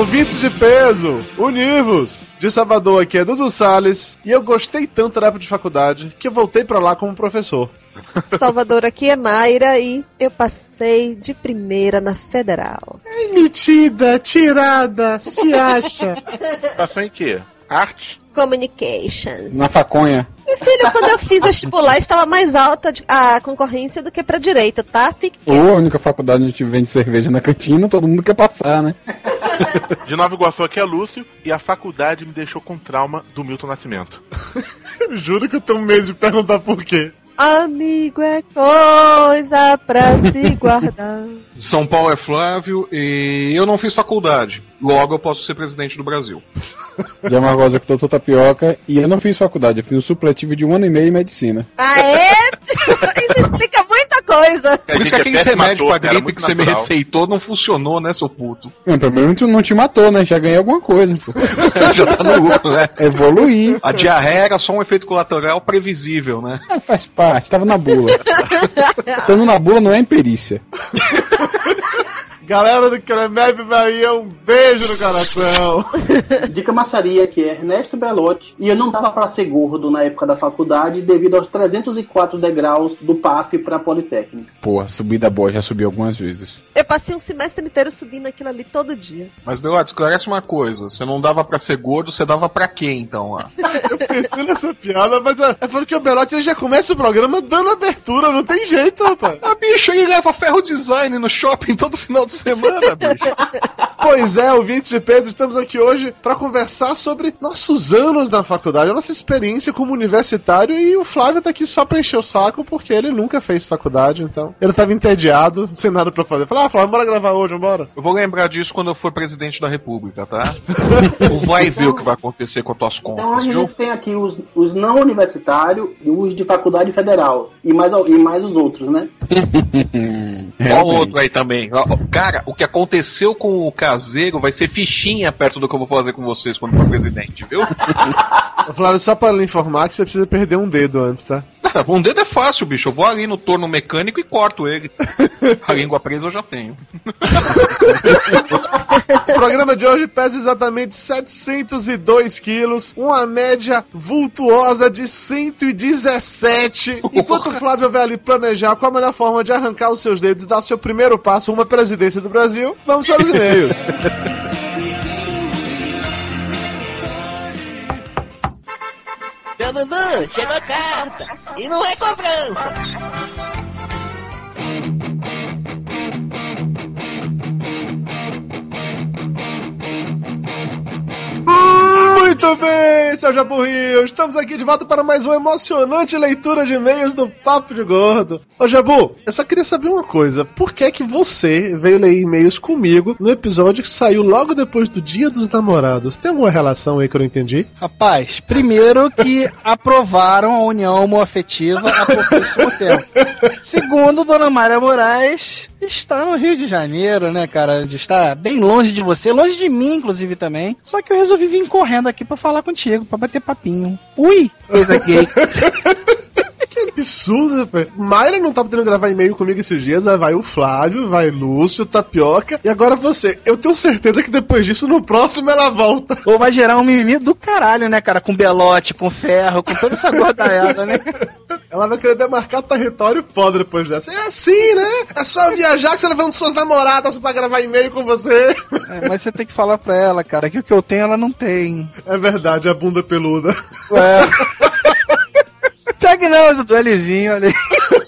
Ouvintes de peso, univos! De Salvador aqui é Dudu Salles e eu gostei tanto da época de faculdade que eu voltei pra lá como professor. Salvador aqui é Mayra e eu passei de primeira na Federal. Metida, tirada, se acha. Passou em quê? Arte? Communications. Na faconha. Meu filho, quando eu fiz vestibular, estava mais alta a concorrência do que pra direito, tá? Fique Ou a única faculdade onde a gente vende cerveja na cantina, todo mundo quer passar, né? De Nova Iguaçu aqui é Lúcio e a faculdade me deixou com trauma do Milton Nascimento. Juro que eu tenho medo de perguntar por quê. Amigo é coisa pra se guardar. São Paulo é Flávio e eu não fiz faculdade. Logo eu posso ser presidente do Brasil. De Amargosa que doutor tapioca. E eu não fiz faculdade, eu fiz um supletivo de um ano e meio em medicina. Aê! Isso explica muita coisa. Por isso que aquele remédio matou, pra gripe que você me natural. receitou não funcionou, né, seu puto? Não, pelo menos tu não te matou, né? Já ganhei alguma coisa. Já tá no lucro, né? Evoluir. A diarreia era só um efeito colateral previsível, né? Ah, faz parte, tava na bula. Estando na bula não é imperícia. Galera do Cremeb Bahia, um beijo no coração. Dica Massaria, que é Ernesto Belotti, e eu não dava pra ser gordo na época da faculdade devido aos 304 degraus do PAF pra Politécnica. Pô, subida boa, já subi algumas vezes. Eu passei um semestre inteiro subindo aquilo ali todo dia. Mas, Belote, esclarece uma coisa. Você não dava pra ser gordo, você dava pra quê, então, lá? Eu pensei nessa piada, mas é, é porque o Belotti já começa o programa dando abertura, não tem jeito, rapaz. Ah, bicho, ele leva ferro design no shopping todo final de semana, bicho. Pois é, ouvintes de Pedro, estamos aqui hoje para conversar sobre nossos anos na faculdade, a nossa experiência como universitário e o Flávio tá aqui só pra encher o saco porque ele nunca fez faculdade, então ele tava entediado, sem nada pra fazer. Falei, ah, Flávio, bora gravar hoje, bora. Eu vou lembrar disso quando eu for presidente da república, tá? Tu vai ver o que vai acontecer com as tuas Então contas, a viu? gente tem aqui os, os não universitários e os de faculdade federal. E mais, e mais os outros, né? Qual outro aí também? Cara, o que aconteceu com o caseiro vai ser fichinha perto do que eu vou fazer com vocês quando for presidente, viu? Flávio, só pra lhe informar que você precisa perder um dedo antes, tá? Ah, Um dedo é fácil, bicho. Eu vou ali no torno mecânico e corto ele. A língua presa eu já tenho. O programa de hoje pesa exatamente 702 quilos, uma média vultuosa de 117. Enquanto o Flávio vai ali planejar qual a melhor forma de arrancar os seus dedos e dar o seu primeiro passo à presidência do Brasil, vamos para os e-mails. Dudu, chegou carta. E não é cobrança. Muito bem, seu Jabu Rio, estamos aqui de volta para mais uma emocionante leitura de e-mails do Papo de Gordo. Ô Jabu, eu só queria saber uma coisa, por que que você veio ler e-mails comigo no episódio que saiu logo depois do Dia dos Namorados? Tem alguma relação aí que eu não entendi? Rapaz, primeiro que aprovaram a união homoafetiva há pouquíssimo tempo. Segundo, Dona Maria Moraes está no Rio de Janeiro, né, cara? Está bem longe de você, longe de mim, inclusive, também. Só que eu resolvi vir correndo aqui pra falar contigo, pra bater papinho. Ui, coisa gay. Que absurdo, rapaz. Mayra não tá podendo gravar e-mail comigo esses dias, aí vai o Flávio, vai Lúcio, Tapioca, e agora você. Eu tenho certeza que depois disso, no próximo ela volta. Ou vai gerar um mimimi do caralho, né, cara? Com belote, com ferro, com toda essa gordaiada, né? Ela vai querer demarcar território foda depois dessa. É assim, né? É só viajar que você levando suas namoradas pra gravar e-mail com você. É, mas você tem que falar pra ela, cara, que o que eu tenho ela não tem. É verdade, a bunda peluda. Ué. Pegue não, esse duelizinho, aí.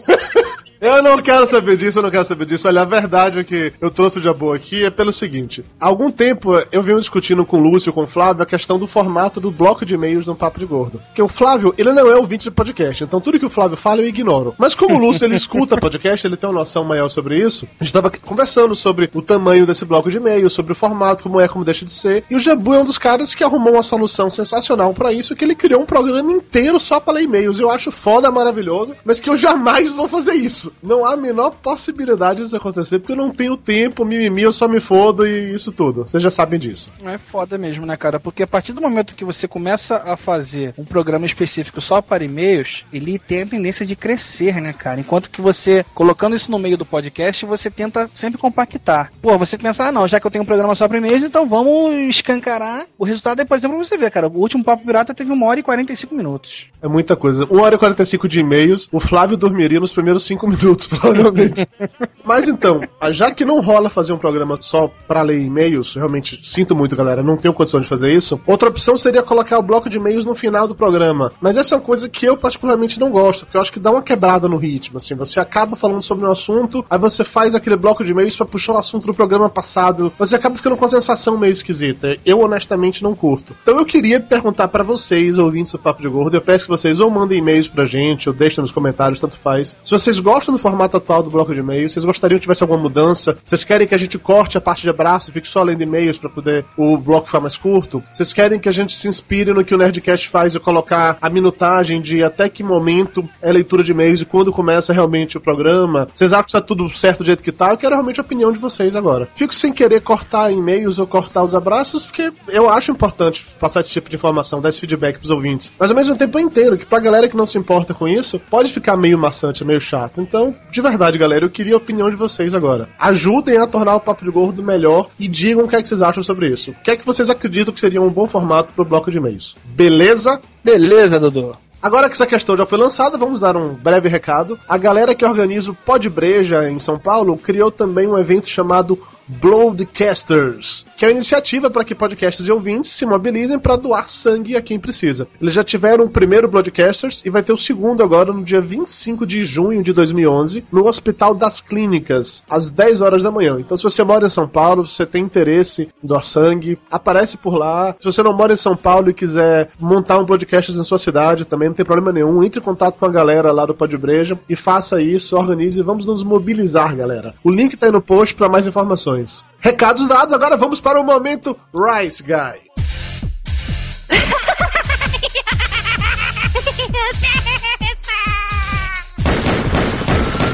Eu não quero saber disso, eu não quero saber disso. Olha, a verdade é que eu trouxe o Jabô aqui é pelo seguinte. Há algum tempo eu venho discutindo com o Lúcio com o Flávio a questão do formato do bloco de e-mails no Papo de Gordo. Porque o Flávio, ele não é ouvinte de podcast, então tudo que o Flávio fala eu ignoro. Mas como o Lúcio, ele escuta podcast, ele tem uma noção maior sobre isso, a gente tava conversando sobre o tamanho desse bloco de e-mails, sobre o formato, como é, como deixa de ser. E o Jabu é um dos caras que arrumou uma solução sensacional pra isso, que ele criou um programa inteiro só pra ler e-mails. Eu acho foda, maravilhoso, mas que eu jamais vou fazer isso. Isso, não há a menor possibilidade disso acontecer, porque eu não tenho tempo, mimimi, eu só me fodo e isso tudo. Vocês já sabem disso. É foda mesmo, né, cara? Porque a partir do momento que você começa a fazer um programa específico só para e-mails, ele tem a tendência de crescer, né, cara? Enquanto que você, colocando isso no meio do podcast, você tenta sempre compactar. Pô, você pensa, ah, não, já que eu tenho um programa só para e-mails, então vamos escancarar. O resultado é, por exemplo, você ver, cara. O último Papo Pirata teve uma hora e 45 minutos. É muita coisa. 1 hora e 45 de e-mails, o Flávio dormiria nos primeiros 5 minutos, provavelmente. Mas então, já que não rola fazer um programa só para ler e-mails, realmente sinto muito, galera, não tenho condição de fazer isso. Outra opção seria colocar o bloco de e-mails no final do programa. Mas essa é uma coisa que eu particularmente não gosto, porque eu acho que dá uma quebrada no ritmo, assim, você acaba falando sobre um assunto, aí você faz aquele bloco de e-mails para puxar o assunto do programa passado, você acaba ficando com uma sensação meio esquisita. Eu honestamente não curto. Então eu queria perguntar para vocês, ouvintes do Papo de Gordo, eu peço que vocês ou mandem e-mails pra gente, ou deixem nos comentários, tanto faz. Se vocês gostam do formato atual do bloco de e-mails, vocês gostariam que tivesse alguma mudança, vocês querem que a gente corte a parte de abraço e fique só lendo e-mails para poder o bloco ficar mais curto, vocês querem que a gente se inspire no que o Nerdcast faz e colocar a minutagem de até que momento é leitura de e-mails e quando começa realmente o programa, vocês acham que está tudo certo do jeito que tá? Eu quero realmente a opinião de vocês agora. Fico sem querer cortar e-mails ou cortar os abraços, porque eu acho importante passar esse tipo de informação, dar esse feedback pros ouvintes. Mas ao mesmo tempo eu entendo que pra galera que não se importa com isso, pode ficar meio maçante, meio chato. Então, de verdade, galera, eu queria a opinião de vocês agora. Ajudem a tornar o Papo de Gordo melhor e digam o que é que vocês acham sobre isso. O que é que vocês acreditam que seria um bom formato pro bloco de e-mails? Beleza? Beleza, Dudu. Agora que essa questão já foi lançada, vamos dar um breve recado. A galera que organiza o Pod Breja em São Paulo criou também um evento chamado Bloodcasters, que é uma iniciativa para que podcasters e ouvintes se mobilizem para doar sangue a quem precisa. Eles já tiveram o primeiro Bloodcasters e vai ter o segundo agora no dia 25 de junho de 2011, no Hospital das Clínicas, às 10 horas da manhã. Então, se você mora em São Paulo, você tem interesse em doar sangue, aparece por lá. Se você não mora em São Paulo e quiser montar um Bloodcasters em sua cidade, também não tem problema nenhum. Entre em contato com a galera lá do Podbreja e faça isso, organize e vamos nos mobilizar, galera. O link tá aí no post para mais informações. Recados dados, agora vamos para o momento Rice Guy.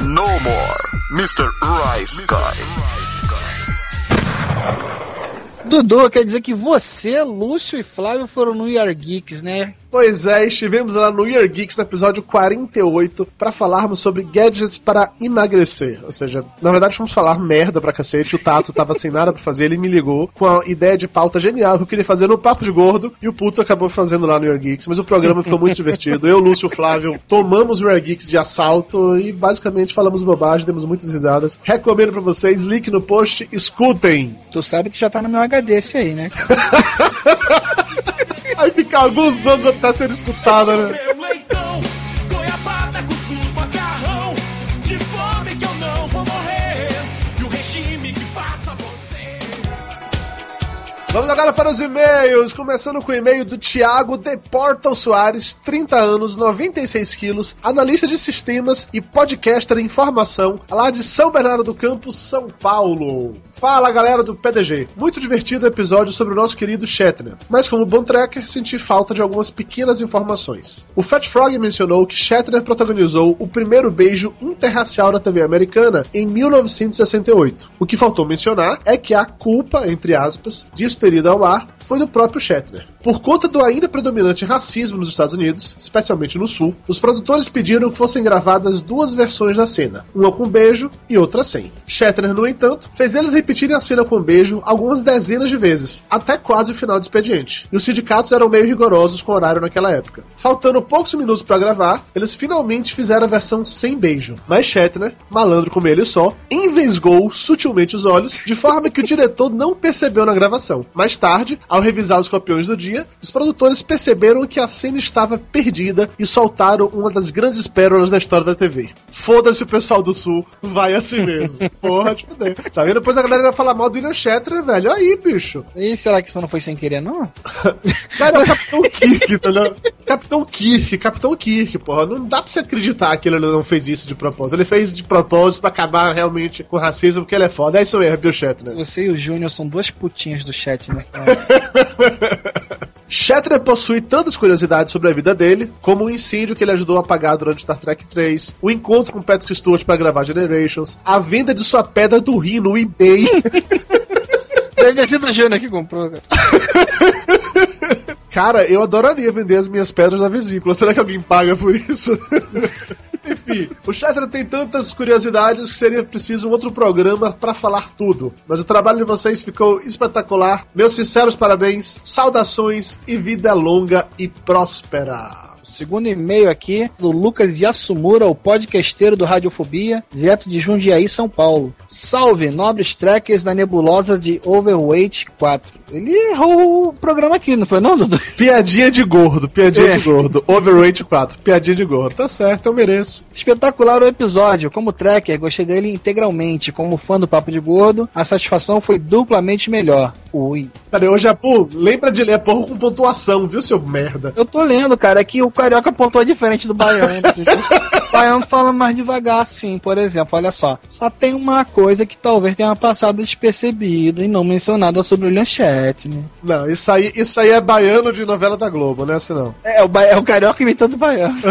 No more, Mr. Rice Guy. Dudu, quer dizer que você, Lúcio e Flávio foram no Year Geeks, né? Pois é, estivemos lá no Year Geeks no episódio 48 para falarmos sobre gadgets para emagrecer. Ou seja, na verdade fomos falar merda pra cacete. O Tato tava sem nada pra fazer, ele me ligou com a ideia de pauta genial que eu queria fazer no Papo de Gordo e o puto acabou fazendo lá no Year Geeks. Mas o programa ficou muito divertido. Eu, Lúcio e o Flávio tomamos o Year Geeks de assalto e basicamente falamos bobagem, demos muitas risadas. Recomendo pra vocês, link no post, escutem. Tu sabe que já tá no meu HD esse aí, né? Aí fica alguns anos até ser escutada, né? Vamos agora para os e-mails, começando com o e-mail do Thiago de Portal Soares, 30 anos, 96 quilos, analista de sistemas e podcaster em formação, lá de São Bernardo do Campo, São Paulo. Fala galera do PDG, muito divertido o episódio sobre o nosso querido Shatner, mas como bom tracker senti falta de algumas pequenas informações. O Fat Frog mencionou que Shatner protagonizou o primeiro beijo interracial na TV americana em 1968. O que faltou mencionar é que a culpa, entre aspas, disso ter ido ao ar foi do próprio Shatner. Por conta do ainda predominante racismo nos Estados Unidos, especialmente no Sul, os produtores pediram que fossem gravadas duas versões da cena, uma com beijo e outra sem. Shatner, no entanto, fez eles repetirem a cena com beijo algumas dezenas de vezes, até quase o final do expediente. E os sindicatos eram meio rigorosos com o horário naquela época. Faltando poucos minutos para gravar, eles finalmente fizeram a versão sem beijo. Mas Shatner, malandro como ele só, envesgou sutilmente os olhos, de forma que o diretor não percebeu na gravação. Mais tarde, ao revisar os copiões do dia, os produtores perceberam que a cena estava perdida e soltaram uma das grandes pérolas da história da TV. Foda-se o pessoal do Sul, vai assim mesmo. Porra, te fuder. Tá vendo? Depois a galera vai falar mal do William Shatner, velho. Aí, bicho. E será que isso não foi sem querer, não? Cara, é o Capitão Kirk, entendeu? Capitão Kirk, Capitão Kirk, porra. Não dá pra você acreditar que ele não fez isso de propósito. Ele fez de propósito pra acabar realmente com o racismo, porque ele é foda. É isso mesmo, Bill Shatner. Você e o Júnior são duas putinhas do chat, né? Shatner possui tantas curiosidades sobre a vida dele, como o incêndio que ele ajudou a apagar durante Star Trek 3, o encontro com Patrick Stewart para gravar Generations, a venda de sua pedra do rim no eBay. Deve ter sido o Júnior que comprou, cara. Cara, eu adoraria vender as minhas pedras na vesícula. Será que alguém paga por isso? Enfim, o Shatner tem tantas curiosidades que seria preciso um outro programa para falar tudo. Mas o trabalho de vocês ficou espetacular. Meus sinceros parabéns, saudações e vida longa e próspera. Segundo e-mail aqui do Lucas Yasumura, o podcasteiro do Radiofobia, direto de Jundiaí, São Paulo. Salve, nobres trackers da nebulosa de Overweight 4. Ele errou o programa aqui, não foi não, Dudu? Piadinha de gordo, piadinha É. de gordo. Overweight 4, piadinha de gordo. Tá certo, eu mereço. Espetacular o episódio. Como tracker, gostei dele integralmente. Como fã do Papo de Gordo, a satisfação foi duplamente melhor. Ui. Peraí, ô Japu, lembra de ler a porra com pontuação, viu, seu merda? Eu tô lendo, cara, é que o carioca pontua diferente do baiano. o baiano fala mais devagar, assim, por exemplo, olha só. Só tem uma coisa que talvez tenha passado despercebido e não mencionada sobre o William Shatner. Não, isso aí, isso aí é baiano de novela da Globo, né? Se não. É, o, ba- é o carioca imitando o baiano.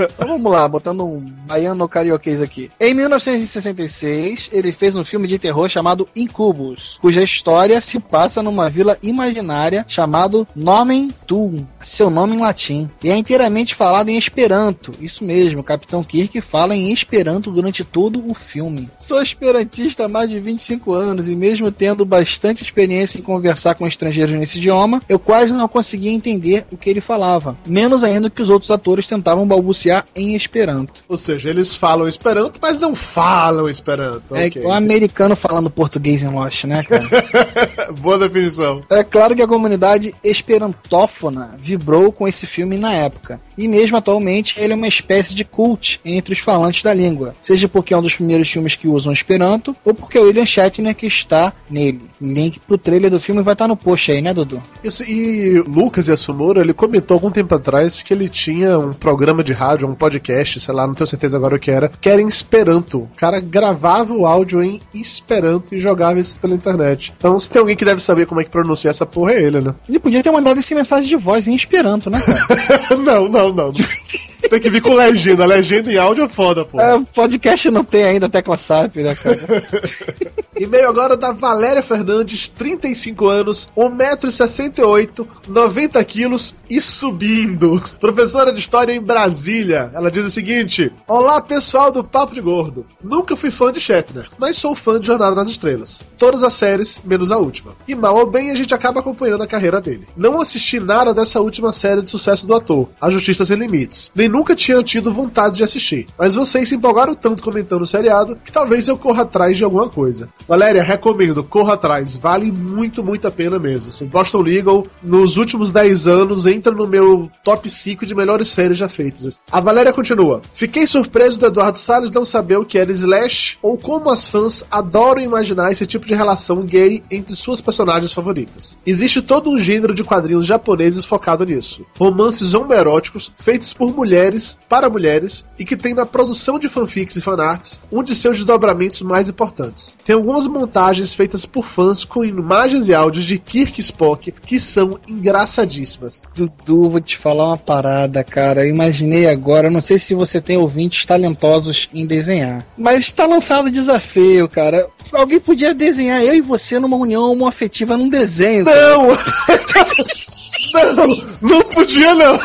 então vamos lá, botando um baiano carioquês aqui. Em 1966, ele fez um filme de terror chamado Incubus, cuja história se passa numa vila imaginária chamado Nomen Tuum, seu nome em latim, e é inteiramente falado em Esperanto. Isso mesmo, o Capitão Kirk fala em Esperanto durante todo o filme. Sou esperantista há mais de 25 anos e mesmo tendo bastante experiência em conversar com estrangeiros nesse idioma, eu quase não conseguia entender o que ele falava, menos ainda que os outros atores tentavam balbuciar em Esperanto. Ou seja, eles falam Esperanto, mas não falam Esperanto. É ok. o americano falando português em Lost, né, cara? Boa definição. É claro que a comunidade esperantófona vibrou com esse filme na época. E mesmo atualmente ele é uma espécie de cult entre os falantes da língua. Seja porque é um dos primeiros filmes que usam Esperanto, ou porque é o William Shatner que está nele. Link pro trailer do filme vai estar no post aí, né, Dudu? Isso, e Lucas Yasumura, ele comentou algum tempo atrás que ele tinha um programa de rádio, um podcast, sei lá, não tenho certeza agora o que era, que era em Esperanto. O cara gravava o áudio em Esperanto e jogava isso pela internet. Então, se tem alguém que deve saber como é que pronuncia essa porra, é ele, né? Ele podia ter mandado esse mensagem de voz em Esperanto, né, cara? não, não, não. Tem que vir com legenda. Legenda em áudio é foda, pô. É, podcast não tem ainda tecla SAP, né, cara? E-mail agora da Valéria Fernandes, 35 anos, 1,68m, 90 quilos e subindo. Professora de História em Brasília. Ela diz o seguinte: Olá, pessoal do Papo de Gordo. Nunca fui fã de Shatner, mas sou fã de Jornada nas Estrelas. Todas as séries, menos a última. E mal ou bem, a gente acaba acompanhando a carreira dele. Não assisti nada dessa última série de sucesso do ator, A Justiça Sem Limites. Nem nunca tinha tido vontade de assistir. Mas vocês se empolgaram tanto comentando o seriado que talvez eu corra atrás de alguma coisa. Valéria, recomendo, corra atrás. Vale muito, muito a pena mesmo. Assim, Boston Legal, nos últimos 10 anos, entra no meu top 5 de melhores séries já feitas. A Valéria continua. Fiquei surpreso do Eduardo Salles não saber o que era slash ou como as fãs adoram imaginar esse tipo de relação gay entre suas personagens favoritas. Existe todo um gênero de quadrinhos japoneses focado nisso. Romances homoeróticos feitos por mulheres para mulheres e que tem na produção de fanfics e fanarts um de seus desdobramentos mais importantes. Tem algumas montagens feitas por fãs com imagens e áudios de Kirk Spock que são engraçadíssimas. Dudu, vou te falar uma parada, cara. Eu imaginei agora, não sei se você tem ouvintes talentosos em desenhar, mas está lançado o desafio, cara. Alguém podia desenhar eu e você numa união homoafetiva num desenho. Não! não! Não podia não!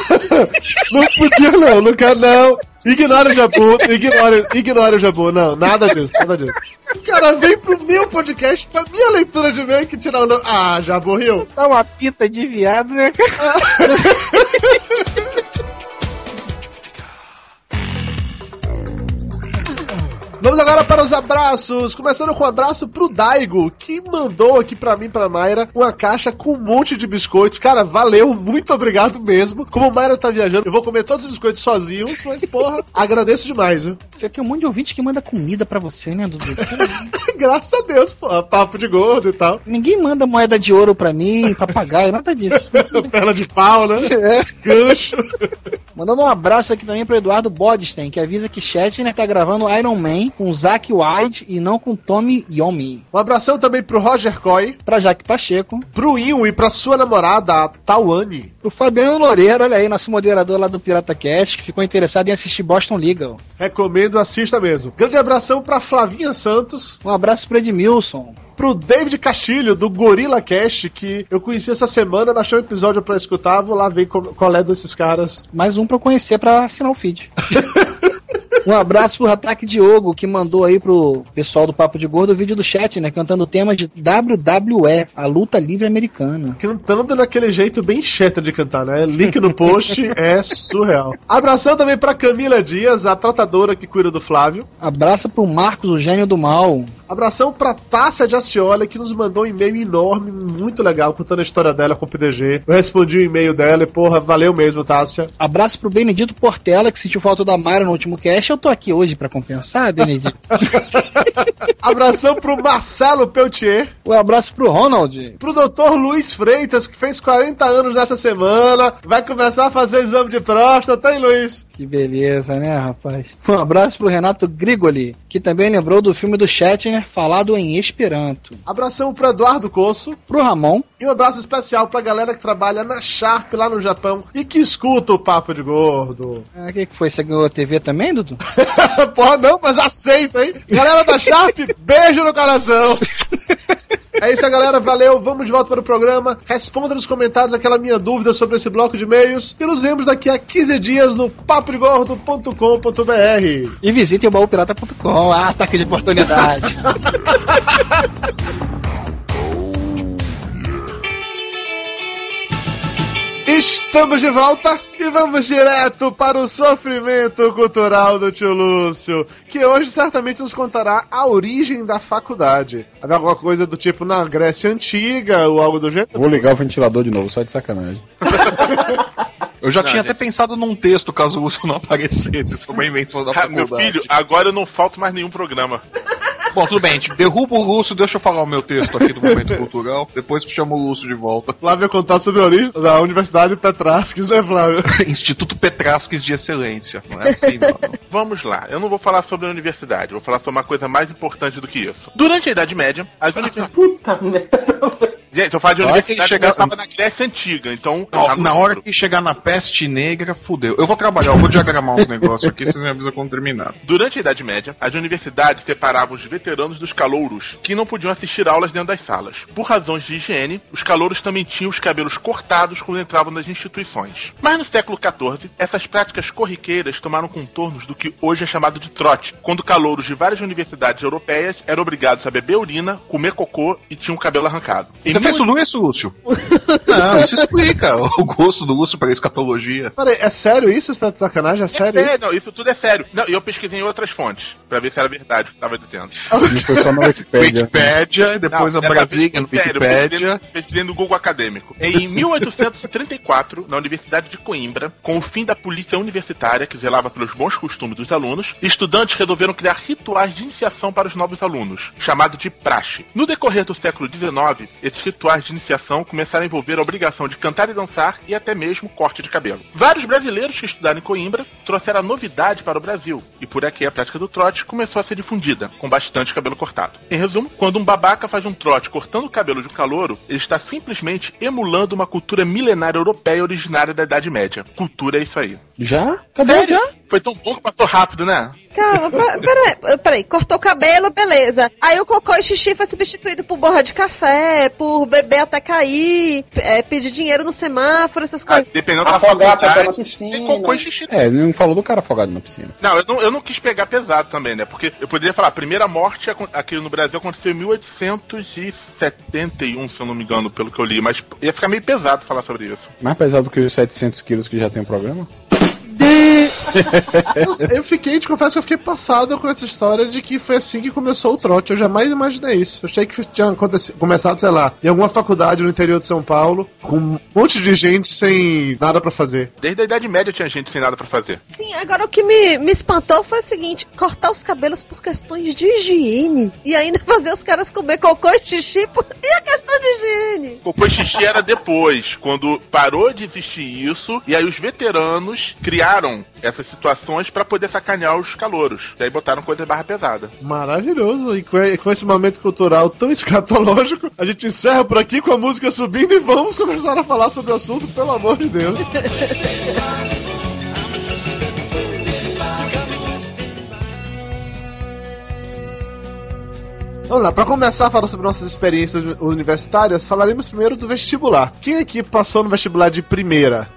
Não podia não, não quero não! Ignora o Jabu, ignora, ignora o Jabu, não, nada disso, nada disso. O cara vem pro meu podcast, pra minha leitura de meio que tirar o nome. Ah, Jabu riu. Dá uma pita de viado, né, cara? Vamos agora para os abraços. Começando com um abraço pro Daigo, que mandou aqui pra mim, pra Mayra, uma caixa com um monte de biscoitos. Cara, valeu, muito obrigado mesmo. Como Mayra tá viajando, eu vou comer todos os biscoitos sozinhos, mas porra, agradeço demais, viu? Você tem um monte de ouvinte que manda comida pra você, né, Dudu? Graças a Deus, pô, papo de gordo e tal. Ninguém manda moeda de ouro pra mim, papagaio, nada disso. Perna de pau, né? É. Gancho. Mandando um abraço aqui também pro Eduardo Bodstein, que avisa que Shatner tá gravando Iron Man com Zack Wide e não com Tommy Yomi. Um abração também pro Roger Coy, Pra Jaque Pacheco, pro Inho e pra sua namorada, a Tawane. pro Fabiano Loureiro, olha aí, nosso moderador lá do Pirata Cast, que ficou interessado em assistir Boston Legal. Recomendo, assista mesmo. Grande abração pra Flavinha Santos, Um abraço pro Edmilson. pro David Castilho, do Gorilla Cast, que eu conheci essa semana, baixei um episódio pra escutar, vou lá ver qual, qual é desses caras. Mais um pra eu conhecer pra assinar o feed. Um abraço pro Ataque Diogo, que mandou aí pro pessoal do Papo de Gordo o vídeo do chat, né? Cantando o tema de WWE, a luta livre americana. Cantando daquele jeito bem cheta de cantar, né? Link no post é surreal. Abração também pra Camila Dias, a tratadora que cuida do Flávio. Abraço pro Marcos, o gênio do mal. Abração pra Tássia de Acioli, que nos mandou um e-mail enorme, muito legal, contando a história dela com o PDG. Eu respondi o e-mail dela e, porra, valeu mesmo, Tássia. Abraço pro Benedito Portela, que sentiu falta da Mayra no último cast. Eu tô aqui hoje pra compensar, Benedito. Abração pro Marcelo Peltier. um abraço pro Ronald. Pro doutor Luiz Freitas, que fez 40 anos nessa semana. Vai começar a fazer exame de próstata, hein, Luiz? Que beleza, né, rapaz? Um abraço pro Renato Grigoli, que também lembrou do filme do Shatner falado em Esperanto. Abração pro Eduardo Coço. Pro Ramon. E um abraço especial pra galera que trabalha na Sharp lá no Japão e que escuta o Papo de Gordo. Ah, O que, que foi? Você ganhou a TV também, Dudu? Porra, não, mas aceita, hein? Galera da Sharp, beijo no coração. É isso aí, galera. Valeu. Vamos de volta para o programa. Responda nos comentários aquela minha dúvida sobre esse bloco de e-mails. E nos vemos daqui a 15 dias no papodegordo.com.br. E visitem o baúpirata.com. Ah, ataque de oportunidade. Estamos de volta e vamos direto para o sofrimento cultural do tio Lúcio, que hoje certamente nos contará a origem da faculdade. Havia alguma coisa do tipo na Grécia Antiga ou algo do gênero? Vou ligar o ventilador de novo, só de sacanagem. Eu já tinha até pensado num texto caso o urso não aparecesse. Isso é uma invenção da Ah, meu faculdade. filho, agora eu não falto mais nenhum programa. Bom, tudo bem, gente. Derruba o Lúcio, deixa eu falar o meu texto aqui do momento cultural. Depois chama o Lúcio de volta. Flávio ia contar sobre a origem da Universidade Petrasques, né, Flávio? Instituto Petrasques de Excelência. Não é assim, não. Vamos lá, eu não vou falar sobre a universidade, vou falar sobre uma coisa mais importante do que isso. Durante a Idade Média, as universidades. Puta merda. Gente, eu falo de universidade chegar- eu tava na Grécia Antiga, então. Ó, na hora que chegar na peste negra, fudeu. Eu vou trabalhar, eu vou diagramar uns negócios aqui, vocês me avisam quando terminar. Durante a Idade Média, as universidades separavam os veteranos dos calouros, que não podiam assistir aulas dentro das salas. Por razões de higiene, os calouros também tinham os cabelos cortados quando entravam nas instituições. Mas no século XIV, essas práticas corriqueiras tomaram contornos do que hoje é chamado de trote, quando calouros de várias universidades europeias eram obrigados a beber urina, comer cocô e tinham o cabelo arrancado. Em Você mil- tudo isso, Lúcio? Não, isso explica o gosto do Lúcio pra escatologia. Peraí, é sério isso? Você tá de sacanagem? É sério É, isso? não, isso tudo é sério. Não, e eu pesquisei em outras fontes, pra ver se era verdade o que tava dizendo. Não foi só na Wikipédia. Wikipédia, depois Não, a dessa Brasília vez no sério, pesquisei- Pesquisei no Google Acadêmico. Em 1834, na Universidade de Coimbra, com o fim da polícia universitária que zelava pelos bons costumes dos alunos, estudantes resolveram criar rituais de iniciação para os novos alunos, chamado de praxe. No decorrer do século XIX, esses rituais de iniciação começaram a envolver a obrigação de cantar e dançar e até mesmo corte de cabelo. Vários brasileiros que estudaram em Coimbra trouxeram a novidade para o Brasil, e por aqui a prática do trote começou a ser difundida, com bastante cabelo cortado. Em resumo, quando um babaca faz um trote cortando o cabelo de um calouro, ele está simplesmente emulando uma cultura milenária europeia originária da Idade Média. Cultura é isso aí. Já? Cadê Sério? já? Foi tão bom que passou rápido, né? Calma, peraí, peraí, cortou o cabelo, beleza. Aí o cocô e xixi foi substituído por borra de café, por beber até cair, é, pedir dinheiro no semáforo, essas Ah, coisas. dependendo da Afogar a pessoa na faculdade, piscina. tem cocô e xixi. É, ele não falou do cara afogado na piscina. Não eu, não, eu não quis pegar pesado também, né? Porque eu poderia falar, a primeira morte aqui no Brasil aconteceu em 1871, se eu não me engano, pelo que eu li, mas ia ficar meio pesado falar sobre isso. Mais pesado que os 700 quilos que já tem o programa? De Eu, eu fiquei, te confesso que eu fiquei passado com essa história de que foi assim que começou o trote. Eu jamais imaginei isso. Eu achei que tinha começado, sei lá, em alguma faculdade no interior de São Paulo, com um monte de gente sem nada pra fazer. Desde a Idade Média tinha gente sem nada pra fazer. Sim, agora o que me, me espantou foi o seguinte: cortar os cabelos por questões de higiene. E ainda fazer os caras comer cocô e xixi por... e a questão de higiene. Cocô e xixi era depois, quando parou de existir isso, e aí os veteranos criaram essas situações pra poder sacanear os calouros. E aí botaram coisa barra pesada. Maravilhoso. E com, e com esse momento cultural tão escatológico, a gente encerra por aqui com a música subindo e vamos começar a falar sobre o assunto, pelo amor de Deus. Vamos lá, para começar a falar sobre nossas experiências universitárias, falaremos primeiro do vestibular. Quem aqui passou no vestibular de primeira?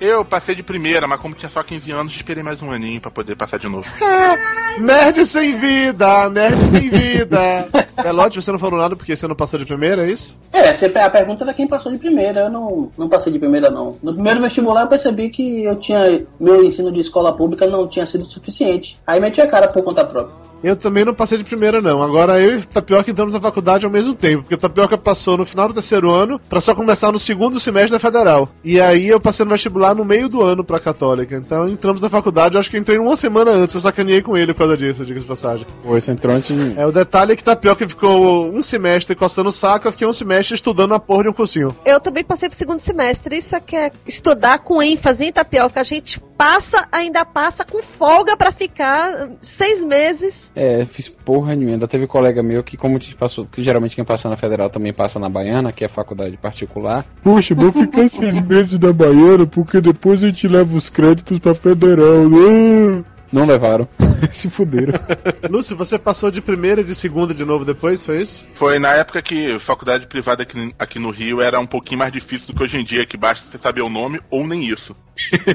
Eu passei de primeira, mas como tinha só 15 anos, esperei mais um aninho pra poder passar de novo. Nerd sem vida, nerd sem vida. Pelote, você não falou nada porque você não passou de primeira, é isso? É, você- a pergunta era quem passou de primeira. Eu não, não passei de primeira, não. No primeiro vestibular eu percebi que eu tinha. Meu ensino de escola pública não tinha sido suficiente. Aí meti a cara por conta própria. Eu também não passei de primeira, não. Agora eu e Tapioca entramos na faculdade ao mesmo tempo, porque Tapioca passou no final do terceiro ano pra só começar no segundo semestre da federal. E aí eu passei no vestibular no meio do ano pra católica. Então entramos na faculdade, eu acho que eu entrei uma semana antes, eu sacaneei com ele por causa disso, diga-se de passagem. Pô, esse entrou antes de mim. É, o detalhe é que Tapioca ficou um semestre coçando o saco, eu fiquei um semestre estudando a porra de um cursinho. Eu também passei pro segundo semestre. Isso é que é estudar com ênfase em tapioca. A gente passa, ainda passa com folga pra ficar seis meses. É, fiz porra nenhuma. Ainda teve colega meu que, como te passou, que geralmente quem passa na federal também passa na Baiana, que é faculdade particular. Poxa, vou ficar seis meses na Baiana porque depois a gente leva os créditos pra federal. né? Não levaram. Se fuderam. Lúcio, você passou de primeira e de segunda de novo depois, foi isso? Foi na época que faculdade privada aqui, aqui no Rio era um pouquinho mais difícil do que hoje em dia, que basta você saber o nome ou nem isso.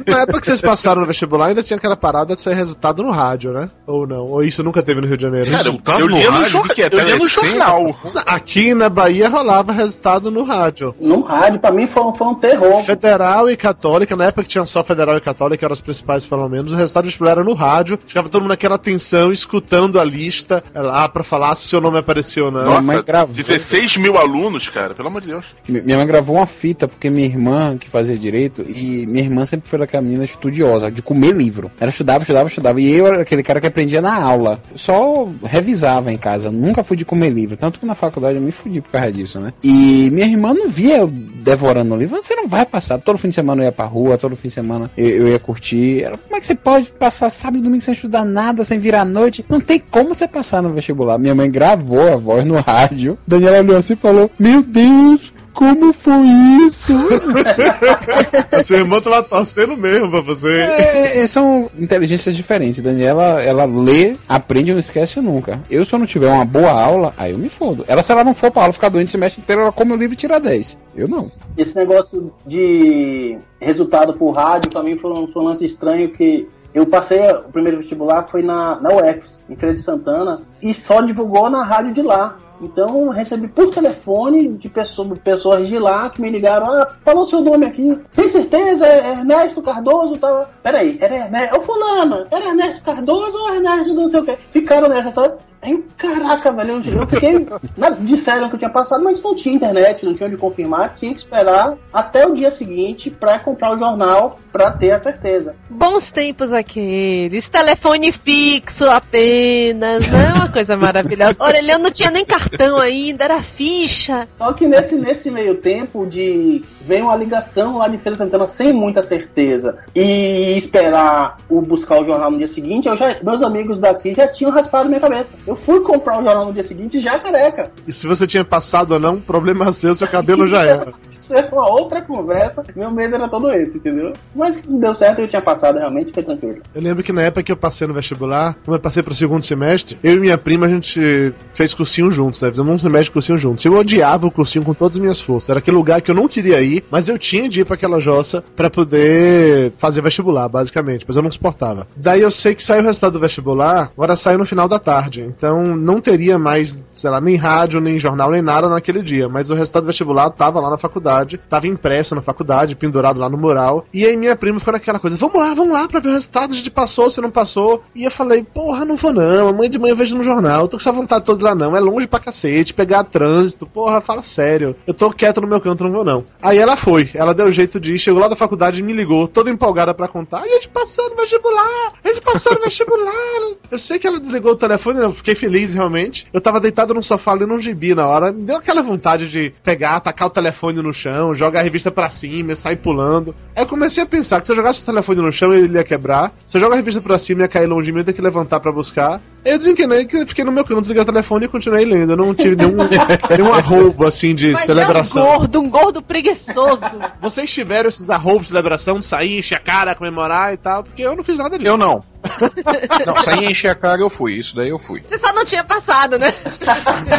Na época que vocês passaram no vestibular, ainda tinha aquela parada de sair resultado no rádio, né? Ou não? Ou isso nunca teve no Rio de Janeiro? Cara, eu, eu lia no, jor- que é eu lia no jornal. Aqui na Bahia rolava resultado no rádio. No rádio, pra mim foi, um- foi um terror. Federal e católica, na época que tinha só federal e católica, que eram as principais pelo menos, o resultado do vestibular era no rádio, ficava todo mundo naquela tensão, escutando a lista é, lá pra falar se seu nome apareceu ou não. Minha mãe Nossa, gravou. 16 mil alunos, cara, pelo amor de Deus. Mi- Minha mãe gravou uma fita porque minha irmã, que fazia direito, e minha irmã sempre foi aquela menina estudiosa, de comer livro. Ela estudava, estudava, estudava, e eu era aquele cara que aprendia na aula. Só revisava em casa, nunca fui de comer livro. Tanto que na faculdade eu me fudi por causa disso, né? E minha irmã não via eu devorando o livro. Você não vai passar. Todo fim de semana eu ia pra rua, todo fim de semana eu, eu ia curtir. Como é que você pode passar sábado e domingo sem estudar nada, sem virar noite? Não tem como você passar no vestibular. Minha mãe gravou a voz no rádio. Daniela olhou assim e falou: Meu Deus! Como foi isso? A sua irmã tava torcendo mesmo pra você. É, é, são inteligências diferentes. Daniela, ela lê, aprende e não esquece nunca. Eu, se eu não tiver uma boa aula, aí eu me fodo. Ela, se ela não for pra aula, ficar doente o semestre inteiro, ela come o livro e tira 10. Eu não. Esse negócio de resultado por rádio, pra mim foi um, foi um lance estranho que eu passei, o primeiro vestibular foi na, na UFS, em Feira de Santana, e só divulgou na rádio de lá. Então recebi por telefone de pessoa- pessoas de lá que me ligaram, ah, falou seu nome aqui, tem certeza? É Ernesto Cardoso? Tava... Peraí, era Ernesto, ô fulano, era Ernesto Cardoso ou Ernesto não sei o que? Ficaram nessa, sabe? Aí, caraca, velho, eu, fiquei. na- disseram que eu tinha passado, mas não tinha internet, não tinha onde confirmar, tinha que esperar até o dia seguinte pra comprar o jornal pra ter a certeza. Bons tempos aqueles. Telefone fixo apenas, né? Uma coisa maravilhosa. Orelhão não tinha nem cartão ainda, era ficha. Só que nesse, nesse meio tempo de vem uma ligação lá de Feira Santana sem muita certeza e esperar o buscar o jornal no dia seguinte, eu já, meus amigos daqui já tinham raspado minha cabeça. Eu fui comprar o jornal no dia seguinte já careca. E se você tinha passado ou não, problema seu, seu cabelo já era. Isso é uma outra conversa. Meu medo era todo esse, entendeu? Mas deu certo, eu tinha passado realmente, foi tranquilo. Eu lembro que na época que eu passei no vestibular, como eu passei pro segundo semestre, eu e minha prima, a gente fez cursinho juntos, né? Fizemos um semestre de cursinho juntos. Eu odiava o cursinho com todas as minhas forças. Era aquele lugar que eu não queria ir, mas eu tinha de ir pra aquela jossa pra poder fazer vestibular, basicamente. Mas eu não suportava. Daí eu sei que saiu o resultado do vestibular, agora saiu no final da tarde. Então não teria mais, sei lá, nem rádio, nem jornal, nem nada naquele dia. Mas o resultado do vestibular tava lá na faculdade, tava impresso na faculdade, pendurado lá no mural. E aí minha prima ficou naquela coisa: vamos lá, vamos lá pra ver o resultado, a gente passou, você não passou. E eu falei: porra, não vou não. Amanhã de manhã eu vejo no jornal. Tô com essa vontade toda lá não. É longe pra cacete, pegar trânsito. Porra, fala sério. Eu tô quieto no meu canto, não vou não. Aí ela foi, ela deu jeito de ir, chegou lá da faculdade e me ligou, toda empolgada pra contar. A gente passou no vestibular, a gente passou no vestibular. Eu sei que ela desligou o telefone, eu fiquei feliz realmente. Eu tava deitado no sofá lendo um gibi na hora, me deu aquela vontade de pegar, tacar o telefone no chão, jogar a revista pra cima, sair pulando. Aí eu comecei a pensar que se eu jogasse o telefone no chão, ele ia quebrar. Se eu jogar a revista pra cima, ia cair longe de mim, eu ia ter que levantar pra buscar. Aí eu desencanei que eu fiquei no meu canto, desliguei o telefone e continuei lendo. Eu não tive nenhum, nenhum arrobo assim de Mas celebração. É um gordo, um gordo preguiçoso. Vocês tiveram esses arrobos de celebração, de sair, encher a cara, comemorar e tal, porque eu não fiz nada disso. Eu não. Não, sair encher a cara eu fui, isso daí eu fui. Você só não tinha passado, né?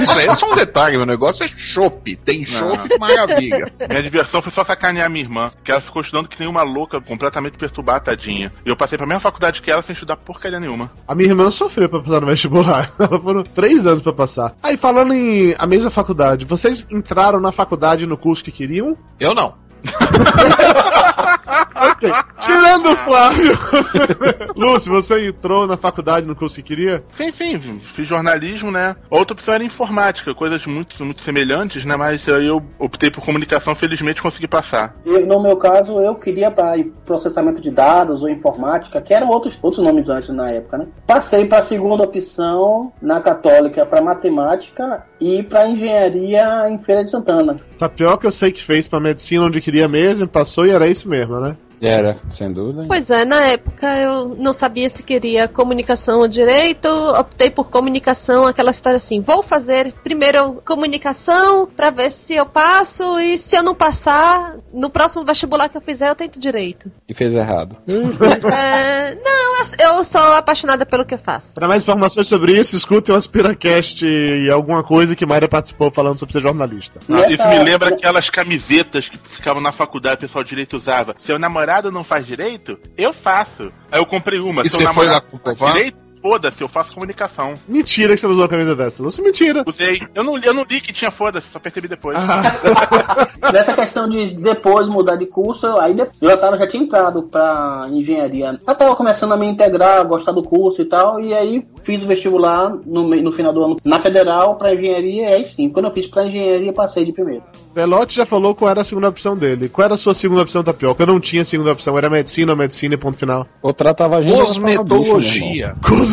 Isso aí é só um detalhe, meu negócio é chopp. Tem chopp, maravilha. Minha diversão foi só sacanear minha irmã, que ela ficou estudando que nem uma louca, completamente perturbada, tadinha. E eu passei pra mesma faculdade que ela sem estudar porcaria nenhuma. A minha irmã sofreu pra passar no vestibular. Ela foram três anos pra passar. Aí, falando em a mesma faculdade, vocês entraram na faculdade no curso que queriam? Eu não. Ok. Tirando o Flávio. Lúcio, você entrou na faculdade no curso que queria? Sim, sim, fiz jornalismo, né? Outra opção era informática, coisas muito, muito semelhantes, né? Mas aí eu optei por comunicação, felizmente consegui passar. Eu, no meu caso, eu queria para processamento de dados ou informática, que eram outros, outros nomes antes na época, né? Passei para a segunda opção na Católica para matemática e para engenharia em Feira de Santana. Tapioca eu sei que fez pra medicina onde queria mesmo, passou e era isso mesmo, né? Era, sem dúvida. Pois é, na época eu não sabia se queria comunicação ou direito, optei por comunicação, aquela história assim, vou fazer primeiro comunicação pra ver se eu passo e se eu não passar, no próximo vestibular que eu fizer eu tento direito. E fez errado. É, não, eu, eu sou apaixonada pelo que eu faço. Para mais informações sobre isso, escutem o Aspiracast e alguma coisa que Mayra participou falando sobre ser jornalista. Ah, isso me lembra aquelas camisetas que ficavam na faculdade, o pessoal de direito usava. Seu namorado não faz direito? Eu faço. Aí eu comprei uma. E você foi lá namorado comprovar? direito? Foda-se, eu faço comunicação. Mentira que você usou a camisa dessa, Lúcio, mentira. Usei. Eu não, eu não li que tinha foda-se, só percebi depois. Nessa questão de depois mudar de curso, eu- aí eu já, tava, já tinha entrado pra engenharia. Já tava começando a me integrar, gostar do curso e tal, e aí fiz o vestibular no, no final do ano na federal pra engenharia, e aí sim, quando eu fiz pra engenharia, passei de primeiro. Velote já falou qual era a segunda opção dele. Qual era a sua segunda opção, Tapioca? Eu não tinha segunda opção, era medicina ou medicina e ponto final. Ou tratava a gente. tratava bicho,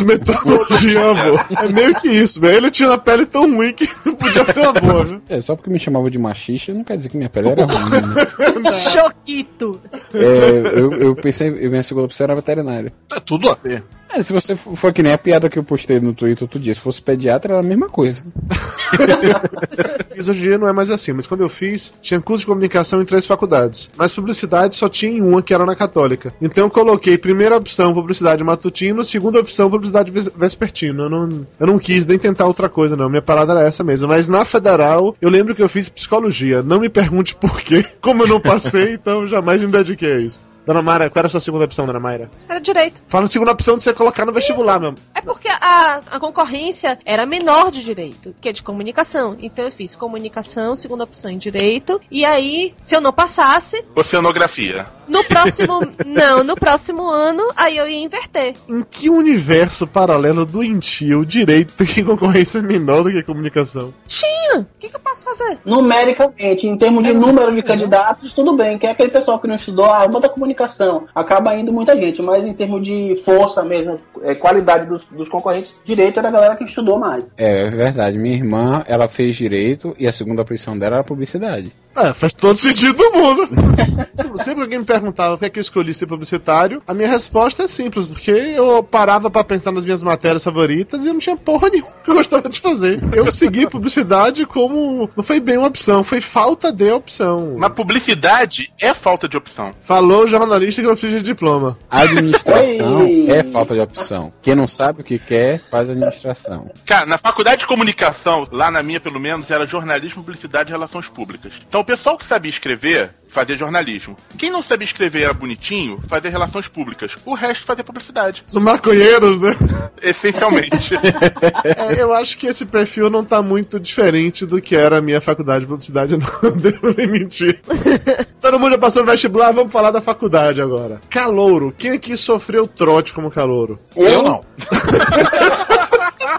Cosmetologia, amor. É meio que isso, velho. Ele tinha uma pele tão ruim que podia ser uma boa, viu? É, só porque me chamava de machista não quer dizer que minha pele era ruim. Né? Choquito! É, eu, eu pensei, eu- minha segunda opção era veterinária. É tudo a ver. É, se você for que nem a piada que eu postei no Twitter outro dia, se fosse pediatra era a mesma coisa. Isso hoje em dia não é mais assim, mas quando eu fiz, tinha curso de comunicação em três faculdades. Mas publicidade só tinha uma, que era na Católica. Então eu coloquei primeira opção publicidade matutino, segunda opção publicidade ves- vespertino. Eu não, eu não quis nem tentar outra coisa, não. Minha parada era essa mesmo. Mas na federal, eu lembro que eu fiz psicologia. Não me pergunte por quê. Como eu não passei, então jamais me dediquei a isso. Dona Mayra, qual era a sua segunda opção, Dona Mayra? Era direito. Fala a segunda opção de você colocar no vestibular mesmo. É porque a, a concorrência era menor de direito, que é de comunicação. Então eu fiz comunicação, segunda opção em direito. E aí, se eu não passasse, Oceanografia. No próximo. não, no próximo ano, aí eu ia inverter. Em que universo paralelo doentio direito tem concorrência menor do que comunicação? Tinha! O que, que eu posso fazer? Numericamente, em termos de número de candidatos, tudo bem, que é aquele pessoal que não estudou, ah, bota comunicação. Acaba indo muita gente, mas em termos de força mesmo, é, qualidade dos, dos concorrentes, direito era a galera que estudou mais. É, é verdade. Minha irmã, ela fez direito e a segunda opção dela era publicidade. É, faz todo sentido do mundo. Sempre que alguém me perguntava por que, é que eu escolhi ser publicitário, a minha resposta é simples, porque eu parava pra pensar nas minhas matérias favoritas e eu não tinha porra nenhuma que eu gostava de fazer. Eu segui publicidade como. Não foi bem uma opção, foi falta de opção. Mas publicidade é falta de opção. Falou o jornalista que não precisa de diploma. Administração é falta de opção. Quem não sabe o que quer, faz administração. Cara, na faculdade de comunicação, lá na minha pelo menos, era jornalismo, publicidade e relações públicas. Então o pessoal que sabia escrever fazia jornalismo. Quem não sabia escrever era bonitinho, fazia relações públicas. O resto fazia publicidade. Os maconheiros, né? Essencialmente. É, eu acho que esse perfil não tá muito diferente do que era a minha faculdade de publicidade, não devo nem mentir. Todo mundo já passou no vestibular, vamos falar da faculdade agora. Calouro. Quem aqui sofreu trote como calouro? Eu não.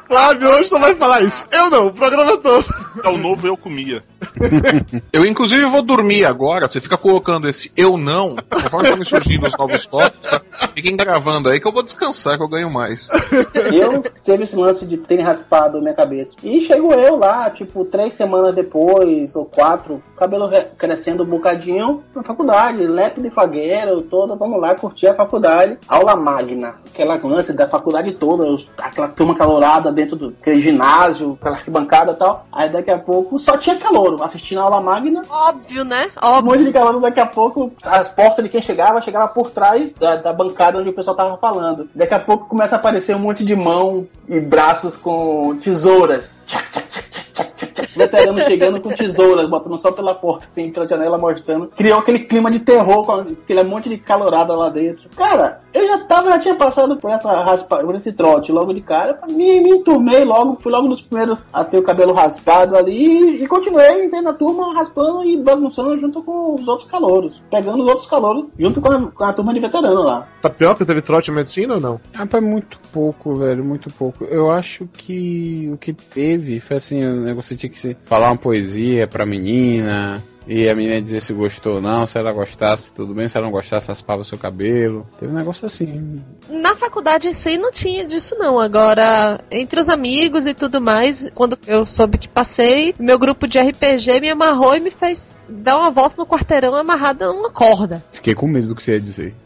Flávio hoje só vai falar isso. Eu não, o programa todo. É o novo eu comia. Eu, inclusive, vou dormir agora. Você fica colocando esse eu não, conforme estão me surgindo os novos tópicos, tá? fiquem gravando aí que eu vou descansar, que eu ganho mais. Eu teve esse lance de ter raspado minha cabeça. E chego eu lá, tipo, três semanas depois, ou quatro, cabelo re- crescendo um bocadinho na faculdade, lépido e fagueiro, todo, vamos lá, curtir a faculdade. Aula magna, aquela lance da faculdade toda, aquela turma calorada dentro do ginásio, aquela arquibancada e tal. Aí daqui a pouco só tinha calor, assistindo a aula magna. Óbvio, né? Um Óbvio. monte de calor, daqui a pouco as portas de quem chegava, chegava por trás da, da bancada onde o pessoal tava falando. Daqui a pouco começa a aparecer um monte de mão e braços com tesouras. Tchac, tchac, tchac, tchac, tchac, tchac, tchac. Veterano chegando com tesouras, botando só pela porta, assim, pela janela mostrando. Criou aquele clima de terror com aquele monte de calorada lá dentro. Cara, eu já tava, já tinha passado por essa raspa, por esse trote logo de cara. Me, me enturmei logo, fui logo dos primeiros a ter o cabelo raspado ali e, e continuei entrei na turma raspando e bagunçando junto com os outros calouros. Pegando os outros calouros junto com a, com a turma de veterano lá. Tapioca teve trote em medicina ou não? Rapaz, muito pouco, velho, muito pouco. Eu acho que o que teve foi assim, o negócio tinha que falar uma poesia pra menina. E a menina dizer se gostou ou não, se ela gostasse, tudo bem, se ela não gostasse, raspava o seu cabelo. Teve um negócio assim. Na faculdade em si não tinha disso não. Agora, entre os amigos e tudo mais, quando eu soube que passei, meu grupo de RPG me amarrou e me fez dar uma volta no quarteirão amarrada numa corda. Fiquei com medo do que você ia dizer.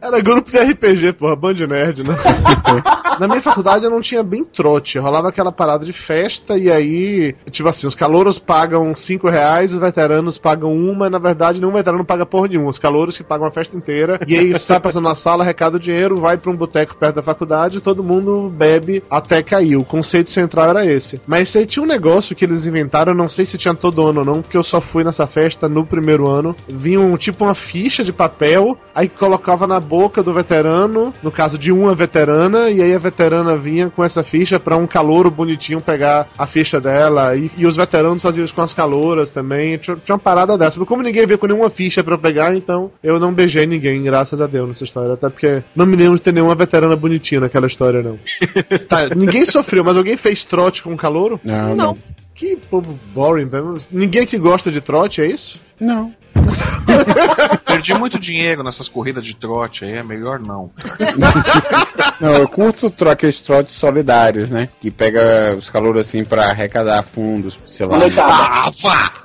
Era grupo de RPG, porra, Band Nerd, né? Na minha faculdade eu não tinha bem trote, rolava aquela parada de festa e aí, tipo assim, os calouros pagam 5 reais, os veteranos pagam uma, na verdade nenhum veterano paga porra nenhuma, os calouros que pagam a festa inteira, e aí sai passando na sala, arrecada o dinheiro, vai pra um boteco perto da faculdade e todo mundo bebe até cair. O conceito central era esse. Mas aí tinha um negócio que eles inventaram, eu não sei se tinha todo ano não, porque eu só fui nessa festa no primeiro ano. Vinha um, tipo uma ficha de papel, aí colocava na boca do veterano, no caso de uma veterana, e aí a veterana vinha com essa ficha pra um calouro bonitinho pegar a ficha dela, e, e os veteranos faziam isso com as calouras também. Tinha, tinha uma parada dessa. Mas como ninguém veio com nenhuma ficha pra eu pegar, então eu não beijei ninguém, graças a Deus, nessa história. Até porque não me lembro de ter nenhuma veterana bonitinha naquela história, não. tá, ninguém sofreu, mas alguém fez trote com um calouro? Não, Não. Que povo boring, velho. Ninguém que gosta de trote, é isso? Não. Perdi muito dinheiro nessas corridas de trote aí, é melhor não. Não, eu curto tro- aqueles trotes solidários, né? Que pega os calouros assim pra arrecadar fundos, sei lá. Molecada.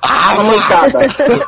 A molecada.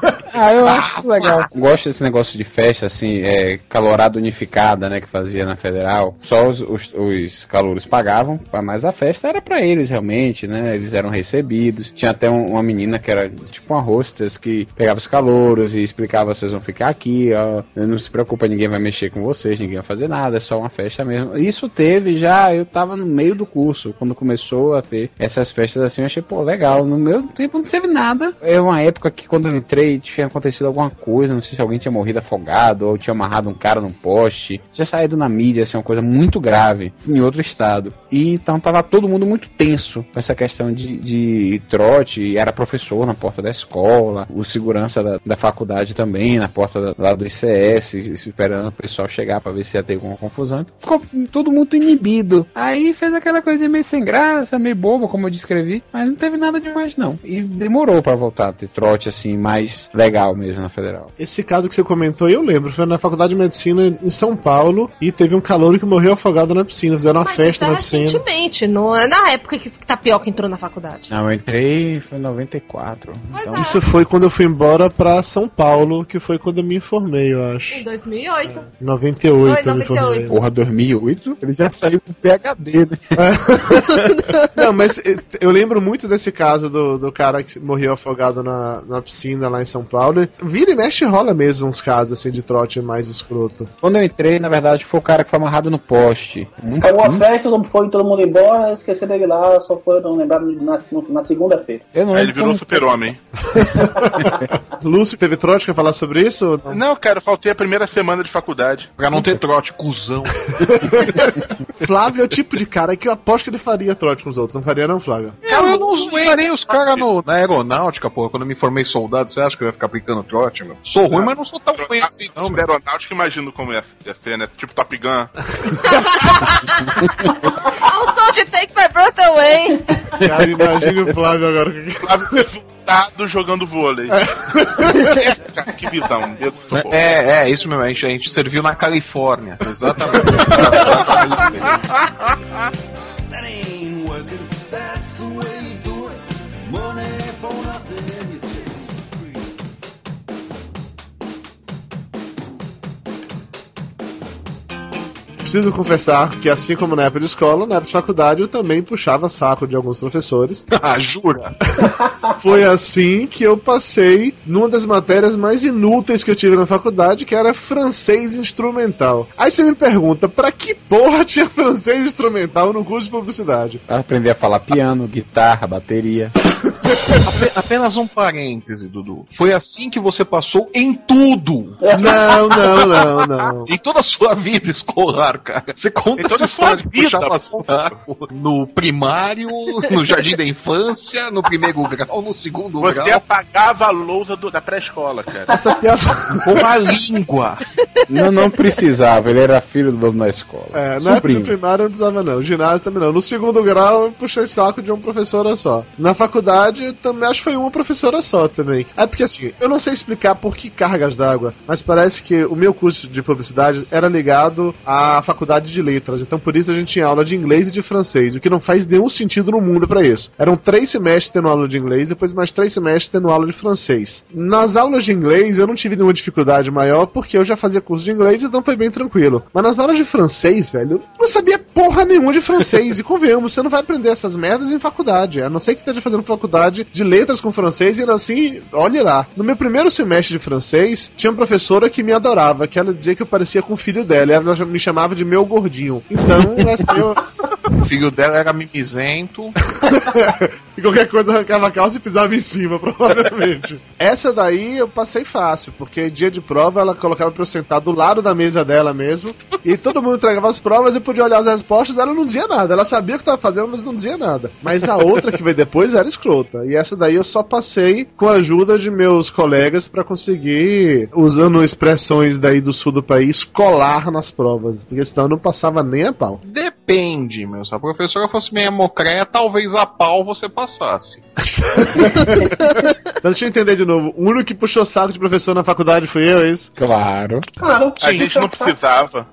Ah, eu acho legal. Gosto desse negócio de festa, assim, é, calorada unificada, né, que fazia na Federal. Só os, os, os calouros pagavam, mas a festa era pra eles, realmente, né? Eles eram recebidos. Tinha até um- uma menina que era tipo uma hostess que pegava os calouros e explicava, vocês vão ficar aqui, ó. Não se preocupa, ninguém vai mexer com vocês, ninguém vai fazer nada, é só uma festa mesmo. Isso teve já, eu tava no meio do curso, quando começou a ter essas festas assim, eu achei, pô, legal. No meu tempo não teve nada. É uma época que quando eu entrei tinha acontecido alguma coisa, não sei se alguém tinha morrido afogado ou tinha amarrado um cara num poste. Tinha saído na mídia, assim, uma coisa muito grave em outro estado. E então tava todo mundo muito tenso com essa questão de, de trote. Era professor na porta da escola, o segurança da, da faculdade também, na porta da, lá do ICS, esperando o pessoal chegar pra ver se ia ter alguma confusão. Ficou tudo muito inibido. Aí fez aquela coisa meio sem graça, meio boba, como eu descrevi, mas não teve nada demais não. E demorou pra voltar a ter trote assim mais legal legal mesmo na federal. Esse caso que você comentou, eu lembro, foi na Faculdade de Medicina em São Paulo e teve um calor que morreu afogado na piscina. Fizeram uma Mas festa é na piscina. recentemente, não é na época que Tapioca entrou na faculdade. Não, eu entrei foi em 94. Então, é. Isso foi quando eu fui embora pra São Paulo, que foi quando eu me informei, eu acho. Em 2008. Em 98 Foi, eu me formei. porra, 2008? Ele já saiu com PHD, né? Não, mas eh, eu lembro muito desse caso do, do cara que morreu afogado na, na piscina lá em São Paulo. E Vira e mexe rola mesmo uns casos assim de trote mais escroto. Quando eu entrei, na verdade, foi o cara que foi amarrado no poste. Muito, Acabou a festa, todo- foi todo mundo embora, esqueceram ele lá, só foram lembrar na, na segunda-feira. Não Aí ele virou um como- super-homem. Lúcio teve trote, quer falar sobre isso? Não, cara, eu faltei a primeira semana de faculdade. Pra não ter trote, cuzão. Flávio é o tipo de cara que eu aposto que ele faria trote com os outros. Não faria não, Flávio? Eu, eu não zoei os caras no- na aeronáutica, porra. Quando eu me formei soldado, você acha que eu ia ficar aplicando trote, meu? Sou ruim, mas não sou tão ruim assim, não, Não, meu. aeronáutica, imagino como ia ia ser, né? Tipo Top Gun. Ao som de Take My Breath Away. Cara, imagine o Flávio agora. Flávio resultado jogando vôlei. Cara, que visão. Pô. É, é, isso mesmo. A gente, a gente serviu na Califórnia. Exatamente. Preciso confessar que, assim como na época de escola, na época de faculdade, eu também puxava saco de alguns professores. ah, jura? Foi assim que eu passei numa das matérias mais inúteis que eu tive na faculdade, que era francês instrumental. Aí você me pergunta, pra que porra tinha francês instrumental no curso de publicidade? Pra aprender a falar piano, guitarra, bateria. Ape- apenas um parêntese, Dudu. Foi assim que você passou em tudo. Não, não, não, não. Em toda a sua vida escolar, cara. Você conta essa história de vida, puxar saco no primário, no jardim da infância, no primeiro grau, no segundo Você grau. apagava a lousa do- da pré-escola, cara. Essa piada. Com a língua. Não, não precisava, ele era filho do dono da escola. É, na época do primário não precisava não, ginásio também não. No segundo grau eu puxei saco de uma professora só. Na faculdade também acho que foi uma professora só também. É porque assim, eu não sei explicar por que cargas d'água, mas parece que o meu curso de publicidade era ligado à faculdade de letras, então por isso a gente tinha aula de inglês e de francês, o que não faz nenhum sentido no mundo pra isso. Eram três semestres tendo aula de inglês, depois mais três semestres tendo aula de francês. Nas aulas de inglês eu não tive nenhuma dificuldade maior porque eu já fazia curso de inglês, então foi bem tranquilo. Mas nas aulas de francês, velho, eu não sabia porra nenhuma de francês. e convenhamos, você não vai aprender essas merdas em faculdade. A não ser que você esteja fazendo faculdade de letras com francês e ainda assim, olhe lá. No meu primeiro semestre de francês, tinha uma professora que me adorava, que ela dizia que eu parecia com o filho dela. Ela me chamava de meu gordinho. Então, essa eu, O filho dela era mimizento. e qualquer coisa arrancava a calça e pisava em cima, provavelmente. Essa daí eu passei fácil, porque dia de prova ela colocava pra eu sentar do lado da mesa dela mesmo, e todo mundo entregava as provas e podia olhar as respostas, ela não dizia nada. Ela sabia o que tava fazendo, mas não dizia nada. Mas a outra que veio depois era escrota, e essa daí eu só passei com a ajuda de meus colegas pra conseguir, usando expressões daí do sul do país, colar nas provas, porque senão eu não passava nem a pau. Depende, meu. Se a professora fosse meio mocréia, talvez a pau você passasse. Então deixa eu entender de novo. O único que puxou saco de professor na faculdade fui eu, é isso? Claro. Claro, A gente não precisava.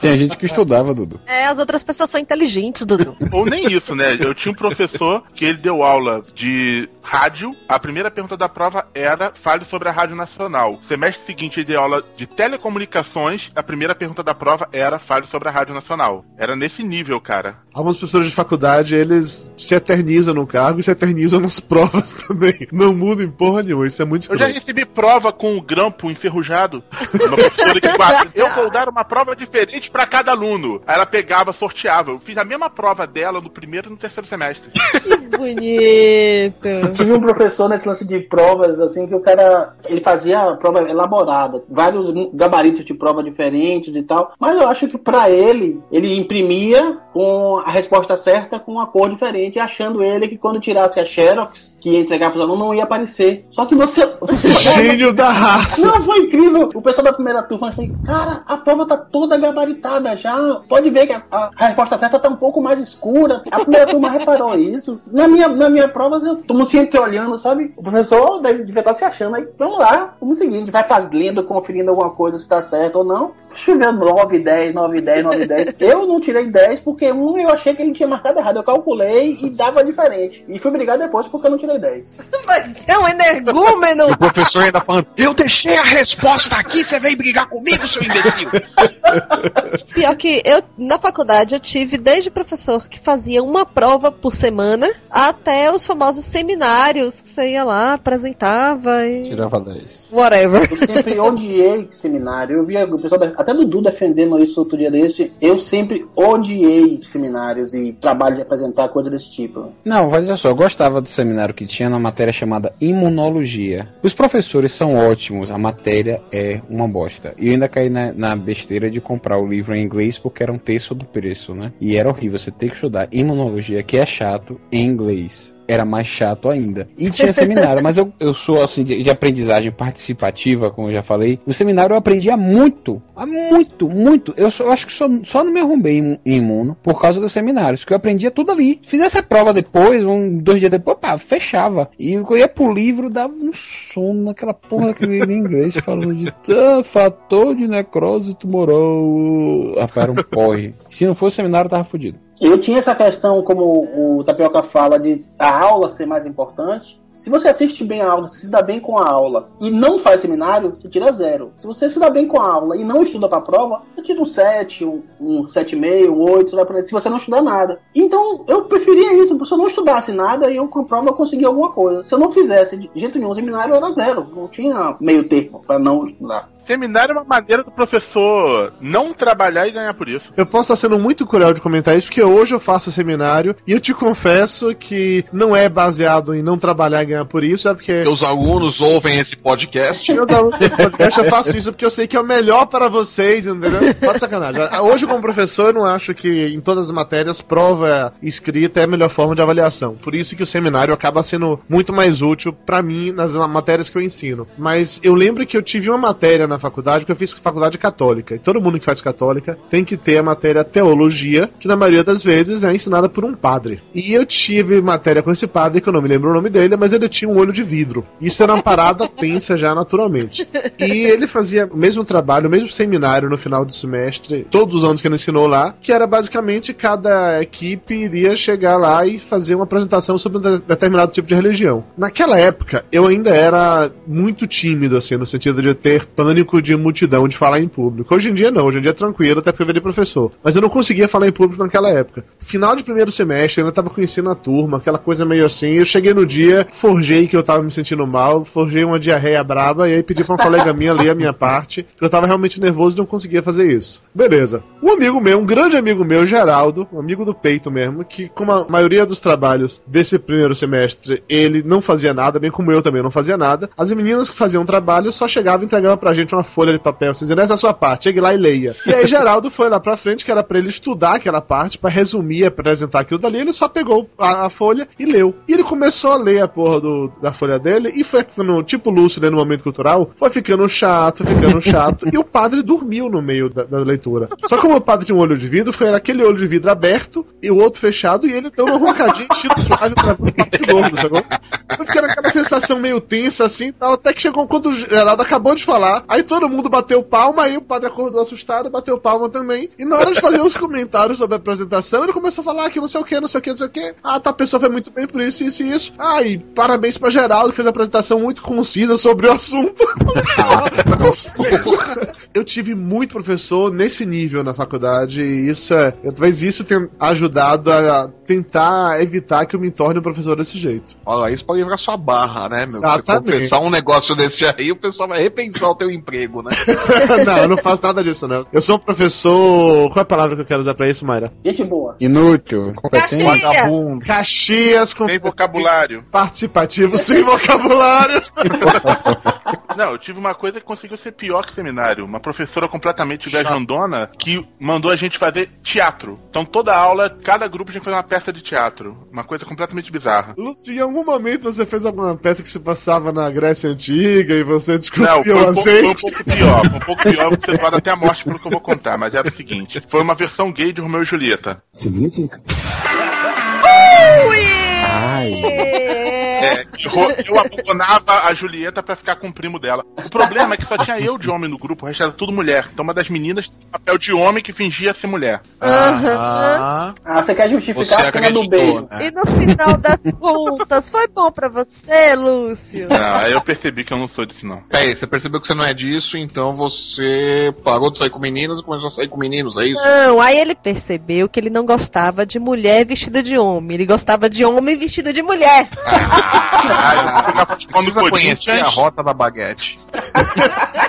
Tinha gente que estudava, Dudu. É, as outras pessoas são inteligentes, Dudu. Ou nem isso, né? Eu tinha um professor que ele deu aula de rádio. A primeira pergunta da prova era fale sobre a Rádio Nacional. Semestre seguinte ele deu aula de telecomunicações. A primeira pergunta da prova era fale sobre a Rádio Nacional. Era nesse nível, cara. Yeah. Alguns professores de faculdade, eles se eternizam no cargo e se eternizam nas provas também. Não mudam em porra nenhuma, isso é muito Eu já recebi prova com o grampo enferrujado. Uma professora que. Eu vou dar uma prova diferente pra cada aluno. Aí ela pegava, sorteava. Eu fiz a mesma prova dela no primeiro e no terceiro semestre. Que bonito. Tive um professor nesse lance de provas, assim, que o cara, ele fazia prova elaborada, vários gabaritos de prova diferentes e tal, mas eu acho que pra ele, ele imprimia com a resposta certa com uma cor diferente, achando ele que quando tirasse a Xerox, que ia entregar para os alunos, não ia aparecer. Só que você. você Gênio da raça. Não, foi incrível. O pessoal da primeira turma assim, cara, a prova tá toda gabaritada já. Pode ver que a, a- a resposta certa tá um pouco mais escura. A primeira turma reparou isso. Na minha, na minha prova, eu tô sempre olhando, sabe? O professor deve, devia estar se achando aí. Vamos lá, vamos seguir. A gente vai faz, lendo, conferindo alguma coisa se tá certo ou não. Choveu 9, 10, 9, 10, 9, 10. Eu não tirei 10 porque um eu achei que ele tinha marcado errado. Eu calculei e dava diferente. E fui brigar depois porque eu não tirei 10. Mas é um energúmeno! O professor ainda falando, eu deixei a resposta aqui, você vem brigar comigo, seu imbecil. Pior que eu, na faculdade, eu tive desde professor que fazia uma prova por semana até os famosos seminários que você ia lá, apresentava e. Tirava 10. Whatever. Eu sempre odiei seminário. Eu via o pessoal, até Dudu defendendo isso outro dia desse. Eu sempre odiei seminários e trabalho de apresentar coisa desse tipo. Não, olha só, eu gostava do seminário que tinha na matéria chamada imunologia. Os professores são ótimos, a matéria é uma bosta. E eu ainda caí na, na besteira de comprar o livro em inglês porque era um terço do preço, né? E era horrível, você ter que estudar imunologia, que é chato, em inglês. Era mais chato ainda. E tinha seminário, mas eu, eu sou assim de, de aprendizagem participativa, como eu já falei. No seminário eu aprendia muito, muito, muito. Eu, só- eu acho que só, só não me arrombei em, em imuno por causa dos seminários, que eu aprendia tudo ali. Fizesse a prova depois, um, dois dias depois, pá, fechava. E eu ia pro livro, dava um sono naquela porra daquele livro em inglês, falando de fator de necrose tumoral. Rapaz, era um porre. Se não fosse seminário, eu tava fudido. Eu tinha essa questão, como o Tapioca fala, de a aula ser mais importante. Se você assiste bem a aula, se dá bem com a aula e não faz seminário, você tira zero. Se você se dá bem com a aula e não estuda pra prova, você tira um 7, um, um 7,5, um 8, você vai aprender, se você não estudar nada. Então, eu preferia isso. Se eu não estudasse nada, eu com a prova eu conseguia alguma coisa. Se eu não fizesse de jeito nenhum seminário, era zero. Não tinha meio termo pra não estudar. Seminário é uma maneira do professor não trabalhar e ganhar por isso. Eu posso estar sendo muito cruel de comentar isso, porque hoje eu faço seminário e eu te confesso que não é baseado em não trabalhar e ganhar por isso, é porque. Os alunos ouvem esse podcast. Meus alunos podcast, eu faço isso porque eu sei que é o melhor para vocês, entendeu? Pode sacanagem. Hoje, como professor, eu não acho que em todas as matérias, prova escrita é a melhor forma de avaliação. Por isso que o seminário acaba sendo muito mais útil para mim nas matérias que eu ensino. Mas eu lembro que eu tive uma matéria na faculdade, porque eu fiz faculdade católica. E todo mundo que faz católica tem que ter a matéria teologia, que na maioria das vezes é ensinada por um padre. E eu tive matéria com esse padre, que eu não me lembro o nome dele, mas ele tinha um olho de vidro. Isso era uma parada tensa já naturalmente. E ele fazia o mesmo trabalho, o mesmo seminário no final do semestre, todos os anos que ele ensinou lá, que era basicamente cada equipe iria chegar lá e fazer uma apresentação sobre um de- determinado tipo de religião. Naquela época, eu ainda era muito tímido, assim, no sentido de ter pânico de multidão, de falar em público. Hoje em dia não, hoje em dia é tranquilo, até porque eu virei professor. Mas eu não conseguia falar em público naquela época. Final de primeiro semestre, eu ainda tava conhecendo a turma, aquela coisa meio assim. Eu cheguei no dia, forjei que eu tava me sentindo mal, forjei uma diarreia braba e aí pedi pra uma colega minha ler a minha parte, eu tava realmente nervoso e não conseguia fazer isso. Beleza. Um amigo meu, um grande amigo meu, Geraldo, um amigo do peito mesmo, que como a maioria dos trabalhos desse primeiro semestre, ele não fazia nada, bem como eu também não fazia nada. As meninas que faziam trabalho só chegavam e entregavam pra gente uma folha de papel, assim, dizendo, essa é a sua parte, chegue lá e leia. E aí Geraldo foi lá pra frente, que era pra ele estudar aquela parte, pra resumir, apresentar aquilo dali, ele só pegou a, a folha e leu. E ele começou a ler a porra do, da folha dele, e foi ficando, tipo Lúcio, né, no momento cultural, foi ficando chato, ficando chato, e o padre dormiu no meio da, da leitura. Só que como o padre tinha um olho de vidro, foi aquele olho de vidro aberto, e o outro fechado, e ele deu uma roncadinha, estilo suave, pra de novo, sacou? Eu fiquei naquela sensação meio tensa assim tal, até que chegou quando o Geraldo acabou de falar, aí todo mundo bateu palma, aí o padre acordou assustado, bateu palma também, e na hora de fazer os comentários sobre a apresentação, ele começou a falar que não sei o que, não sei o que, não sei o que, ah, tá, a pessoa foi muito bem por isso, isso e isso, ah, e parabéns pra Geraldo, que fez a apresentação muito concisa sobre o assunto. Ou seja, eu tive muito professor nesse nível na faculdade, e isso é, talvez isso tenha ajudado a tentar evitar que eu me torne um professor desse jeito. Olha, isso pode livrar sua barra, né, meu? Você Exatamente. confessar um negócio desse aí, o pessoal vai repensar o teu emprego, né? não, eu não faço nada disso, né? Eu sou um professor. Qual é a palavra que eu quero usar pra isso, Mayra? Gente boa. Inútil, incompetente. Vagabundo. Caxias com Tem vocabulário. participativo sem vocabulário. Não, eu tive uma coisa que conseguiu ser pior que seminário. Uma professora completamente viajandona que mandou a gente fazer teatro. Então toda aula, cada grupo tinha que fazer uma peça de teatro. Uma coisa completamente bizarra. Lúcio, em algum momento você fez alguma peça que se passava na Grécia Antiga e você Não, descobriu foi o um, pouco, foi um pouco pior. Foi um pouco pior, você levado até a morte pelo que eu vou contar. Mas era o seguinte: foi uma versão gay de Romeu e Julieta. Significa. É, que ro- eu abandonava a Julieta pra ficar com o primo dela. O problema é que só tinha eu de homem no grupo, o resto era tudo mulher. Então uma das meninas tinha papel de homem que fingia ser mulher. Ah, você quer justificar Você a cena do acreditou, beijo. né? E no final das contas, foi bom pra você, Lúcio? Aí eu percebi que eu não sou disso, não. Peraí, você percebeu que você não é disso, então você parou de sair com meninas e começou a sair com meninos, é isso? Não, aí ele percebeu que ele não gostava de mulher vestida de homem, ele gostava de homem vestido de mulher. Precisa conhecer a rota da baguete.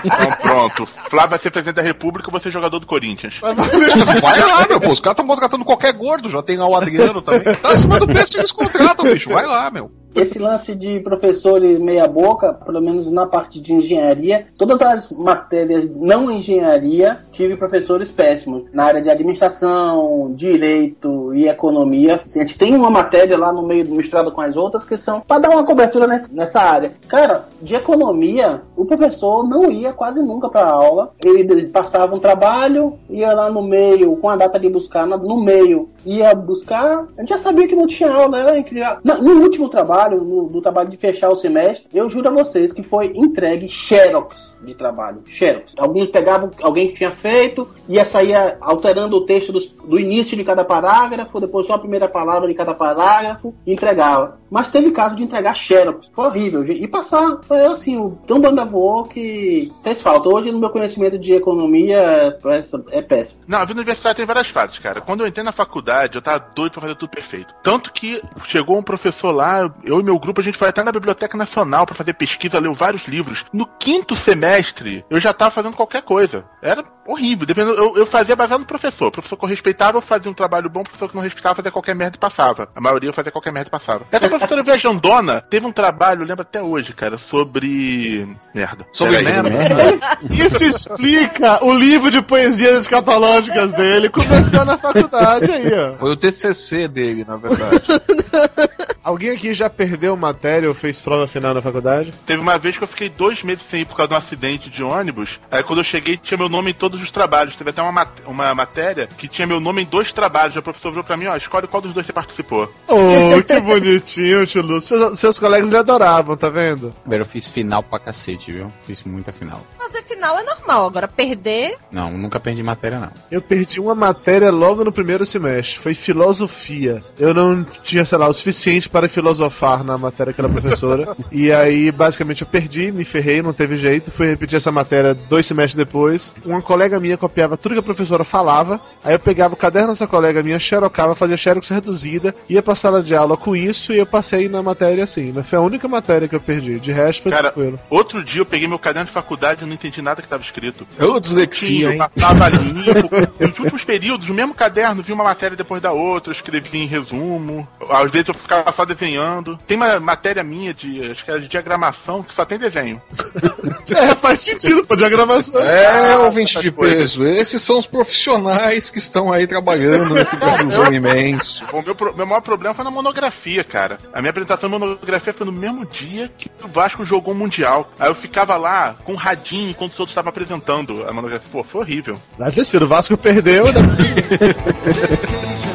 Então pronto. Flávio vai ser presidente da República, você é jogador do Corinthians. Vai lá, meu pô. Os caras estão contratando qualquer gordo, já tem lá o Adriano também. Tá acima do preço, eles contratam, bicho. Vai lá, meu. Esse lance de professores meia boca, pelo menos na parte de engenharia, todas as matérias não engenharia, tive professores péssimos. Na área de administração, direito e economia, a gente tem uma matéria lá no meio misturada com as outras que são para dar uma cobertura ne- nessa área. Cara, de economia, o professor não ia quase nunca para aula. Ele passava um trabalho, ia lá no meio, com a data de buscar no meio, ia buscar, a gente já sabia que não tinha aula, era incrível. No último trabalho, no, no trabalho de fechar o semestre, eu juro a vocês que foi entregue xerox de trabalho, xerox. Alguns pegavam alguém que tinha feito, ia sair alterando o texto dos- do início de cada parágrafo, depois só a primeira palavra de cada parágrafo, e entregava. Mas teve caso de entregar xerox, foi horrível. E passar, foi assim, tão banda voou que fez falta. Hoje, no meu conhecimento de economia, é, é péssimo. Não, a vida universitária tem várias fases, cara. Quando eu entrei na faculdade, eu tava doido pra fazer tudo perfeito. Tanto que chegou um professor lá, eu e meu grupo, a gente foi até na Biblioteca Nacional pra fazer pesquisa, leu vários livros. No quinto semestre, eu já tava fazendo qualquer coisa. Era horrível. Dependendo, eu, eu fazia baseado no professor. O professor que eu respeitava, eu fazia um trabalho bom, o professor que não respeitava, fazia qualquer merda e passava. A maioria eu fazia qualquer merda e passava. Essa professora viajandona teve um trabalho, lembro até hoje, cara, sobre. Merda. Sobre Peraí. merda? Isso explica o livro de poesias escatológicas dele. Começou na faculdade aí, ó. Foi o TCC dele, na verdade. Alguém aqui já perdeu matéria ou fez prova final na faculdade? Teve uma vez que eu fiquei dois meses sem ir por causa de um acidente de ônibus. Aí quando eu cheguei, tinha meu nome em todos os trabalhos. Teve até uma, mat- uma matéria que tinha meu nome em dois trabalhos. E o professor virou pra mim, ó, escolhe qual dos dois você participou. Oh, que bonitinho, tio Lúcio. Seus, seus colegas lhe adoravam, tá vendo? Velho, eu fiz final pra cacete, viu? Fiz muita final. Fazer final é normal, agora perder. Não, nunca perdi matéria, não. Eu perdi uma matéria logo no primeiro semestre. Foi filosofia. Eu não tinha, sei lá, o suficiente para filosofar na matéria que era professora. e aí, basicamente, eu perdi, me ferrei, não teve jeito. Fui repetir essa matéria dois semestres depois. Uma colega minha copiava tudo que a professora falava. Aí eu pegava o caderno dessa colega minha, xerocava, fazia xerox reduzida, ia pra sala de aula com isso e eu passei na matéria assim. Mas foi a única matéria que eu perdi. De resto, foi Cara, tranquilo. outro dia eu peguei meu caderno de faculdade e não entendi nada que tava escrito. Eu dislexia, eu passava limpo. Nos últimos períodos, no mesmo caderno, vi uma matéria depois da outra, eu escrevi em resumo. Às vezes eu ficava só desenhando. Tem uma matéria minha de, acho que era de diagramação, que só tem desenho. É, faz sentido pra diagramação. É, ouvinte essas de coisas. peso, esses são os profissionais que estão aí trabalhando nesse Brasilzão imenso. O meu, pro- meu maior problema foi na monografia, cara. A minha apresentação de monografia foi no mesmo dia que o Vasco jogou o Mundial. Aí eu ficava lá com um radinho enquanto os outros estavam apresentando a monografia. Pô, foi horrível. Deve ter sido. O Vasco perdeu, né?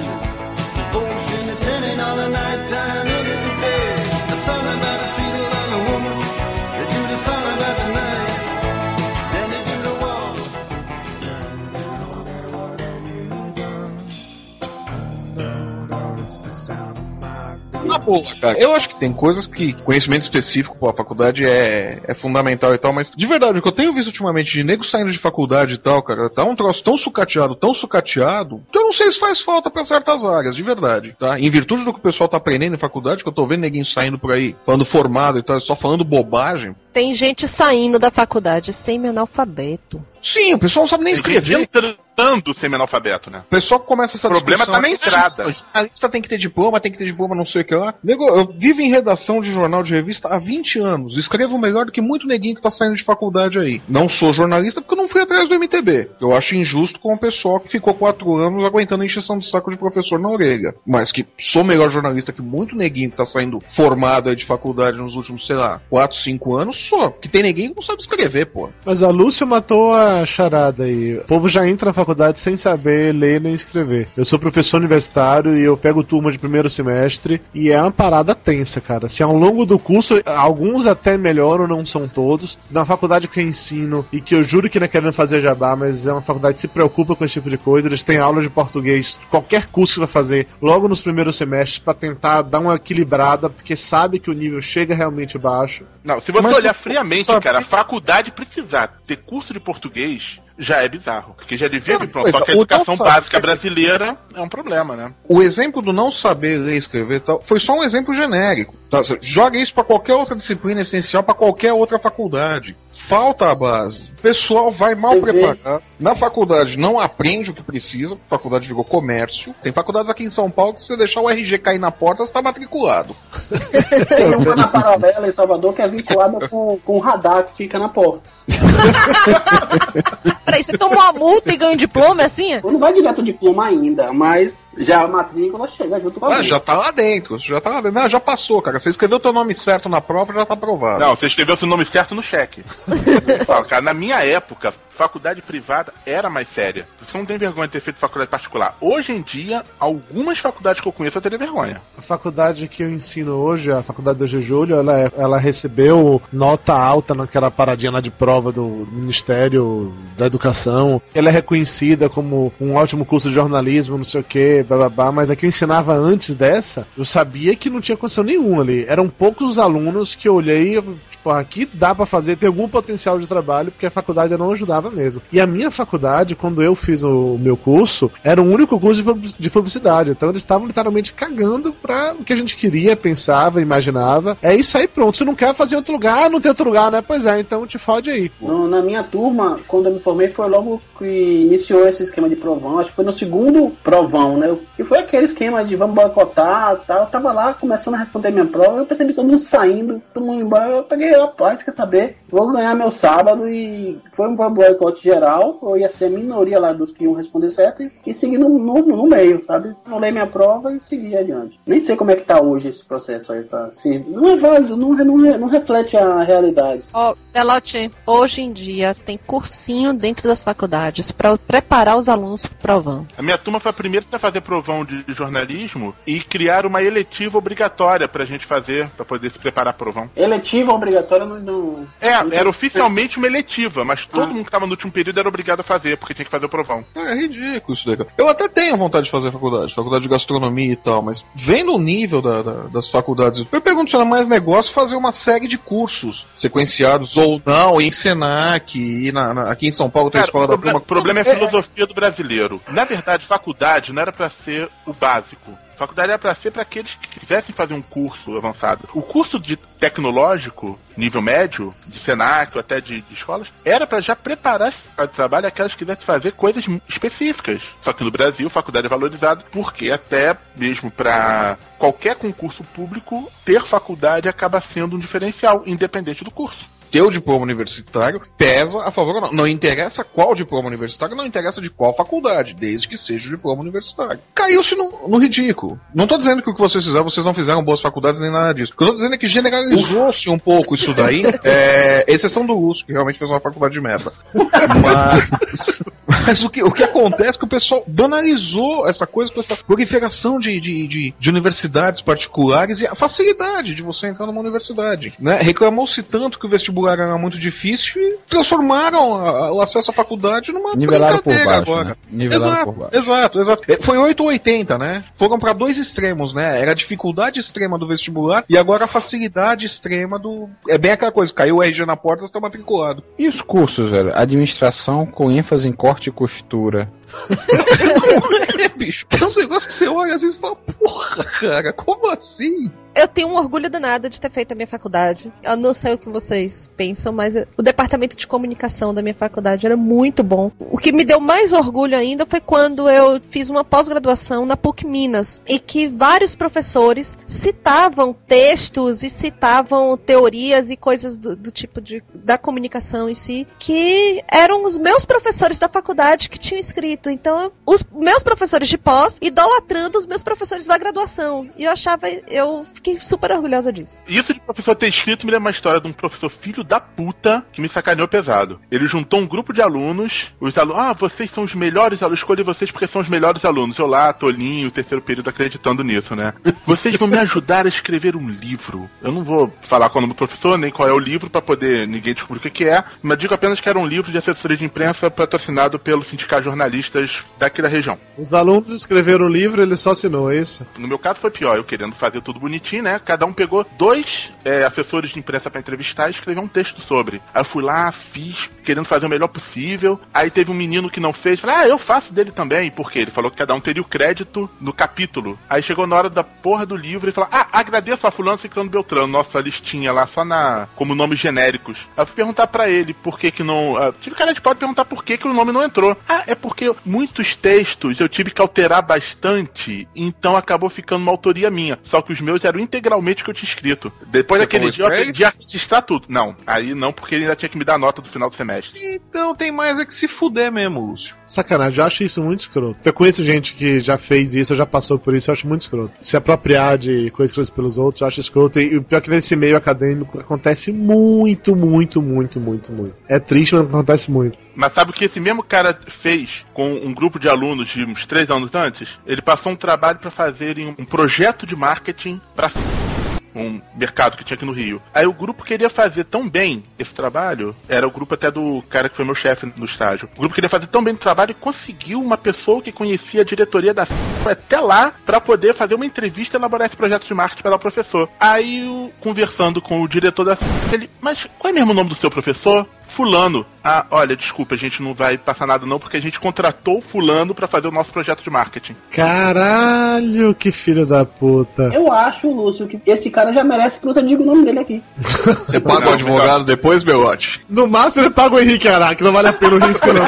Na boa, cara. Eu acho que tem coisas que conhecimento específico pra faculdade é, é fundamental e tal, mas de verdade, o que eu tenho visto ultimamente de nego saindo de faculdade e tal, cara, tá um troço tão sucateado, tão sucateado, que eu não sei se faz falta pra certas áreas, de verdade, tá? Em virtude do que o pessoal tá aprendendo em faculdade, que eu tô vendo neguinho saindo por aí, falando formado e tal, só falando bobagem. Tem gente saindo da faculdade sem analfabeto. Sim, o pessoal não sabe nem Tem gente escrever. entrando tentando ser analfabeto, né? O pessoal começa essa O problema tá na entrada. "Ah, Jornalista tem que ter diploma, tem que ter diploma, não sei o que lá. Nego, eu vivo em redação de jornal de revista há 20 anos. Escrevo melhor do que muito neguinho que tá saindo de faculdade aí. Não sou jornalista porque eu não fui atrás do MTB. Eu acho injusto com o pessoal que ficou quatro anos aguentando a encheção de saco de professor na orelha. Mas que sou melhor jornalista que muito neguinho que tá saindo formado aí de faculdade nos últimos, sei lá, 4, 5 anos, sou. Que tem neguinho que não sabe escrever, pô. Mas a Lúcia matou a charada aí. O povo já entra na faculdade sem saber ler nem escrever. Eu sou professor universitário e eu pego turma de primeiro semestre e é uma parada tensa, cara. Se ao longo do curso, alguns até melhoram, não são todos. Na faculdade que eu ensino e que eu juro que não é querendo fazer jabá, mas é uma faculdade que se preocupa com esse tipo de coisa. Eles têm aula de português, qualquer curso que vai fazer, logo nos primeiros semestres, pra tentar dar uma equilibrada, porque sabe que o nível chega realmente baixo. Não, se você Mas olhar tu- friamente, só- cara, a faculdade precisar ter curso de português já é bizarro. Porque já devia vir pronto. Só que a educação básica brasileira é um problema, né? O exemplo do não saber ler e escrever tal foi só um exemplo genérico. Tá, joga isso pra qualquer outra disciplina essencial, pra qualquer outra faculdade. Falta a base. O pessoal vai mal Você vê? preparado. Na faculdade não aprende o que precisa. A faculdade virou comércio. Tem faculdades aqui em São Paulo que se você deixar o RG cair na porta, você tá matriculado. Tem uma na paralela em Salvador que é vinculada com, com o radar que fica na porta. Peraí, você tomou uma multa e ganha um diploma, é assim? Não vai direto o diploma ainda, mas já a matrícula chega junto com a Ah, já tá lá dentro. Já tá lá dentro. Não, já passou, cara. Você escreveu teu nome certo na prova, já tá aprovado. Não, você escreveu seu nome certo no cheque. Cara, na minha época, faculdade privada era mais séria. Você não tem vergonha de ter feito faculdade particular. Hoje em dia, algumas faculdades que eu conheço eu teria vergonha. A faculdade que eu ensino hoje, a faculdade 2 de ela, é- ela recebeu nota alta naquela paradinha lá de prova do Ministério da Educação. Ela é reconhecida como um ótimo curso de jornalismo, não sei o que, bababá, mas que eu ensinava antes dessa, eu sabia que não tinha condição nenhuma ali. Eram poucos os alunos que eu olhei tipo, aqui dá pra fazer, tem algum potencial de trabalho, porque a faculdade não ajudava mesmo. E a minha faculdade, quando eu fiz o meu curso, era o único curso de publici- de publicidade. Então eles estavam literalmente cagando pra o que a gente queria, pensava, imaginava. É isso aí, pronto. Se não quer fazer outro lugar, ah, não tem outro lugar, né? Pois é, então te fode aí. Na minha turma, quando eu me formei, foi logo que iniciou esse esquema de provão. Acho que foi no segundo provão, né? E foi aquele esquema de vamos boicotar tal. Eu tava lá começando a responder minha prova. Eu percebi todo mundo saindo, todo mundo embora. Eu peguei, rapaz, quer saber? Vou ganhar meu sábado e foi um boicote geral. Eu ia ser a minoria lá dos que iam responder certo e, e seguir no, no, no meio, sabe? Anulei minha prova e segui adiante. Nem sei como é que tá hoje esse processo, essa, se, não é válido, não, não, não reflete a realidade. Ó, Belote, hoje em dia tem cursinho dentro das faculdades pra preparar os alunos pro provão. A minha turma foi a primeira a fazer provão de jornalismo e criar uma eletiva obrigatória pra gente fazer, pra poder se preparar pro provão. Eletiva obrigatória não. não... É, era oficialmente uma eletiva, mas todo mundo que tava no último período era obrigado a fazer, porque tinha que fazer o provão. É ridículo isso daí, cara. Eu até tenho vontade de fazer faculdade, faculdade de gastronomia e tal, mas vendo o nível da- da- das faculdades, eu pergunto se é mais negócio fazer uma série de cursos sequenciados ou não, em Senac, e na- na- aqui em São Paulo tem a Cara, escola o da proble- turma. problema é a filosofia do brasileiro. Na verdade, faculdade não era pra ser o básico. Faculdade era pra ser para aqueles que quisessem fazer um curso avançado. O curso de tecnológico, nível médio, de Senac ou até de, de escolas, era pra já preparar para o trabalho aquelas que quisessem fazer coisas específicas. Só que no Brasil, faculdade é valorizado porque até mesmo pra qualquer concurso público, ter faculdade acaba sendo um diferencial, independente do curso. Teu diploma universitário pesa a favor ou não. Não interessa qual diploma universitário, não interessa de qual faculdade, desde que seja o diploma universitário. Caiu-se no, no ridículo. Não tô dizendo que o que vocês fizeram, vocês não fizeram boas faculdades nem nada disso. O que eu tô dizendo é que generalizou-se um pouco isso daí, é, exceção do Lúcio, que realmente fez uma faculdade de merda. Mas, mas o, que, o que acontece é que o pessoal banalizou essa coisa com essa proliferação de, de, de, de universidades particulares e a facilidade de você entrar numa universidade. Né? Reclamou-se tanto que o vestibular era muito difícil e transformaram a- o acesso à faculdade numa Nivelaram por brincadeira baixo, agora. né? Nivelaram exato, por baixo. Exato, exato. É, Foi 8 ou 80, né? Foram pra dois extremos, né? Era a dificuldade extrema do vestibular e agora a facilidade extrema do. É bem aquela coisa, caiu o RG na porta, você tá matriculado. E os cursos, velho? Administração com ênfase em corte e costura. é, bicho. Tem uns negócios que você olha às vezes e fala, porra, cara, como assim? Eu tenho um orgulho danado de ter feito a minha faculdade. Eu não sei o que vocês pensam, mas o departamento de comunicação da minha faculdade era muito bom. O que me deu mais orgulho ainda foi quando eu fiz uma pós-graduação na PUC Minas e que vários professores citavam textos e citavam teorias e coisas do, do tipo de da comunicação em si que eram os meus professores da faculdade que tinham escrito. Então, os meus professores de pós idolatrando os meus professores da graduação. E eu achava, eu fiquei super orgulhosa disso. Isso de professor ter escrito me lembra uma história de um professor filho da puta que me sacaneou pesado. Ele juntou um grupo de alunos, os alunos, ah, vocês são os melhores alunos, escolhi vocês porque são os melhores alunos. Eu lá, tolinho, terceiro período acreditando nisso, né? Vocês vão me ajudar a escrever um livro. Eu não vou falar qual é o nome do professor, nem qual é o livro para poder ninguém descobrir o que, que é, mas digo apenas que era um livro de assessoria de imprensa patrocinado pelo Sindicato de Jornalistas daqui da região. Os alunos escreveram o livro, ele só assinou, é isso? No meu caso foi pior, eu querendo fazer tudo bonitinho, né? Cada um pegou dois é, assessores de imprensa para entrevistar e escrever um texto sobre. Aí eu fui lá, fiz, querendo fazer o melhor possível. Aí teve um menino que não fez, falei, ah, eu faço dele também, porque ele falou que cada um teria o crédito no capítulo. Aí chegou na hora da porra do livro e falou, ah, agradeço a fulano Ciclano Beltrano, nossa listinha lá, só na como nomes genéricos. Aí eu fui perguntar para ele por que que não. Uh, tive cara de pode perguntar por que que o nome não entrou. Ah, é porque muitos textos eu tive que alterar bastante, então acabou ficando uma autoria minha. Só que os meus eram integralmente o que eu tinha escrito. Depois Você daquele dia eu aprendi a registrar tudo. Não, aí não, porque ele ainda tinha que me dar nota do final do semestre. Então tem mais é que se fuder mesmo, Lúcio. Sacanagem, eu acho isso muito escroto. Eu conheço gente que já fez isso, já passou por isso, eu acho muito escroto. Se apropriar de coisas escritas pelos outros, eu acho escroto. E o pior é que nesse meio acadêmico acontece muito, muito, muito, muito, muito. É triste, mas acontece muito. Mas sabe o que esse mesmo cara fez com um grupo de alunos de uns três anos antes? Ele passou um trabalho para fazerem um projeto de marketing para um mercado que tinha aqui no Rio. Aí o grupo queria fazer tão bem esse trabalho, era o grupo até do cara que foi meu chefe no estágio. O grupo queria fazer tão bem o trabalho e conseguiu uma pessoa que conhecia a diretoria da foi até lá para poder fazer uma entrevista e elaborar esse projeto de marketing para o professor. Aí, conversando com o diretor da ele, mas qual é mesmo o nome do seu professor? Fulano. Ah, olha, desculpa, a gente não vai passar nada não, porque a gente contratou o fulano para fazer o nosso projeto de marketing. Caralho, que filho da puta. Eu acho, Lúcio, que esse cara já merece que eu diga o nome dele aqui. Você paga o advogado depois, Belote? No máximo ele paga o Henrique Araque, não vale a pena o risco não.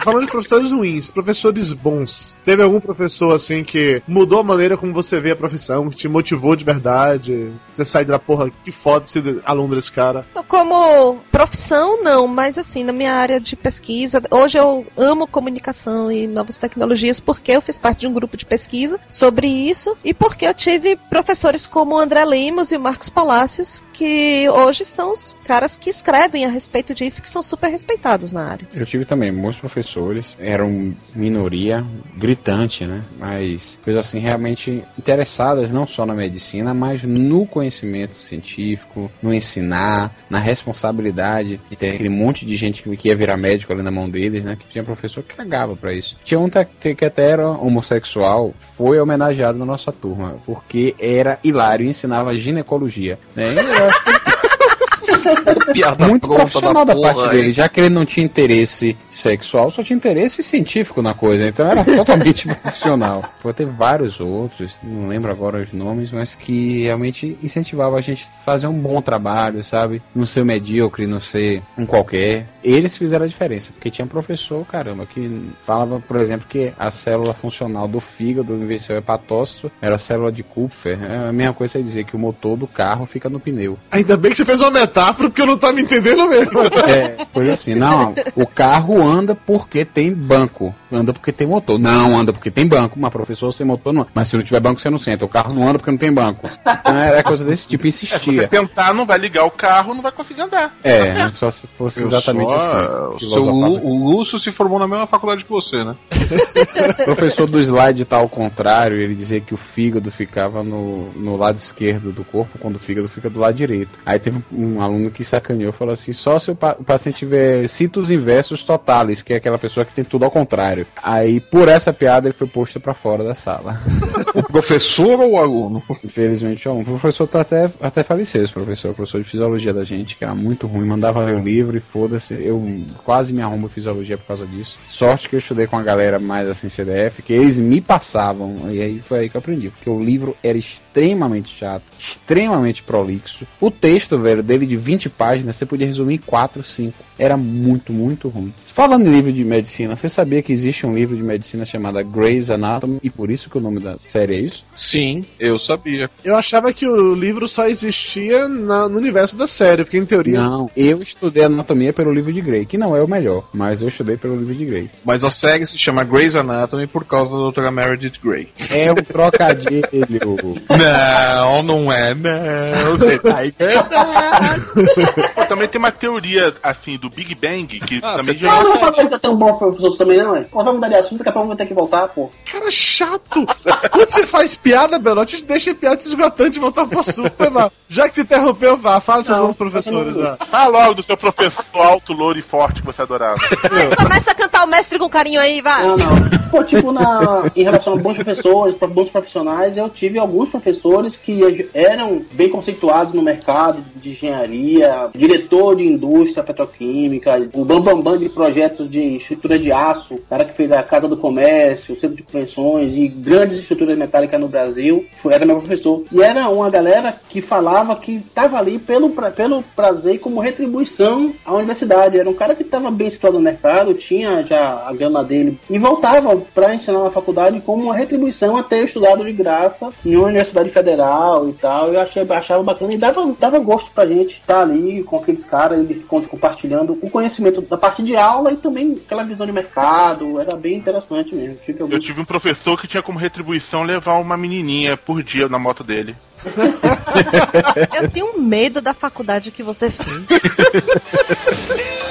Falando de professores ruins, professores bons. Teve algum professor assim que mudou a maneira como você vê a profissão, que te motivou de verdade? Você sai da porra, que foda ser aluno desse cara. Como profissão, não, mas assim, na minha área de pesquisa, hoje eu amo comunicação e novas tecnologias porque eu fiz parte de um grupo de pesquisa sobre isso e porque eu tive professores como o André Lemos e o Marcos Palácios, que hoje são os caras que escrevem a respeito disso, que são super respeitados na área. Eu tive também muitos professores, eram minoria gritante, né? Mas coisas assim realmente interessadas não só na medicina, mas no conhecimento científico, no ensinar, na responsabilidade de ter aquele monte de gente que que ia virar médico ali na mão deles, né? Que tinha professor que cagava pra isso. Tinha um que até era homossexual, foi homenageado na nossa turma, porque era hilário e ensinava ginecologia, né? E eu acho que Piada muito pronta profissional da, porra parte aí. dele, já que ele não tinha interesse sexual, só tinha interesse científico na coisa, então era totalmente profissional. Pô, teve vários outros, não lembro agora os nomes, mas que realmente incentivava a gente a fazer um bom trabalho, sabe? Não ser medíocre, não ser um qualquer. Eles fizeram a diferença, porque tinha professor, caramba, que falava, por exemplo, que a célula funcional do fígado, do venceu hepatócito, era a célula de Kupfer. É a mesma coisa que você dizer que o motor do carro fica no pneu. Ainda bem que você fez uma metáfora, porque eu não tava me entendendo mesmo. É, coisa assim, não, o carro anda porque tem banco, anda porque tem motor. Não, anda porque tem banco, mas professor sem motor não. Mas se não tiver banco, você não senta. O carro não anda porque não tem banco. Então era coisa desse tipo, É, se você insistia. tentar, não vai ligar o carro, não vai conseguir andar. É, só se fosse Eu exatamente só- assim. Seu o Lúcio se formou na mesma faculdade que você, né? O professor do slide tá ao contrário, ele dizia que o fígado ficava no, no lado esquerdo do corpo, quando o fígado fica do lado direito. Aí teve um aluno que sacaneou falou assim: só se o, pa- o paciente tiver citos inversos totais, que é aquela pessoa que tem tudo ao contrário. Aí, por essa piada, ele foi posto pra fora da sala. Professor ou aluno? Infelizmente, ó, o professor tá até, até faleceu, esse professor, o professor de fisiologia da gente, que era muito ruim, mandava ler o livro e foda-se. Eu quase me arrumo fisiologia por causa disso. Sorte que eu estudei com a galera mais assim, CDF, que eles me passavam, e aí foi aí que eu aprendi, porque o livro era extremamente chato, extremamente prolixo. O texto, velho, dele de 20 páginas, você podia resumir em 4, 5. Era muito, muito ruim. Falando em livro de medicina, você sabia que existe um livro de medicina chamado Grey's Anatomy, e por isso que o nome da série é isso? Sim, eu sabia. Eu achava que o livro só existia na- no universo da série, porque em teoria. Não, eu estudei anatomia pelo livro de Grey, que não é o melhor, mas eu estudei pelo livro de Grey. Mas a série se chama Grey's Anatomy por causa da doutora Meredith Grey. É um trocadilho. Não, não é, não. Você tá Pô, também tem uma teoria, assim, do Big Bang, que Ah, também já... Não, não falando que tenho um bom professor também, não, é? Vamos mudar de assunto, daqui a pouco eu vou ter que voltar, pô. Cara chato! Quando você faz piada, Belote, deixa a piada esgotante e voltar pro assunto, né, mano? Já que te interrompeu, vá, fala seus Não, bons professores, vá. Fala logo do seu professor alto, louro e forte que você adorava. Começa a cantar o mestre com carinho aí, vai. Não, não. Pô, tipo, na, em relação a bons professores, pra bons profissionais, eu tive alguns professores que eram bem conceituados no mercado de engenharia, diretor de indústria petroquímica, o bambambam de projetos de estrutura de aço, o cara que fez a Casa do Comércio, o Centro de Convenções e grandes estruturas metálicas no Brasil, era meu professor. E era uma galera que falava que estava ali pelo, pelo prazer e como retribuição à universidade. Era um cara que estava bem situado no mercado, tinha já a grana dele e voltava para ensinar na faculdade como uma retribuição a ter estudado de graça em uma universidade federal e tal. Eu achei, achava bacana e dava, dava gosto pra gente estar ali com aqueles caras, compartilhando o conhecimento da parte de aula e também aquela visão de mercado. Era bem interessante mesmo. Eu tive um professor que tinha como retribuição levar uma menininha por dia na moto dele. Eu tenho medo da faculdade que você fez.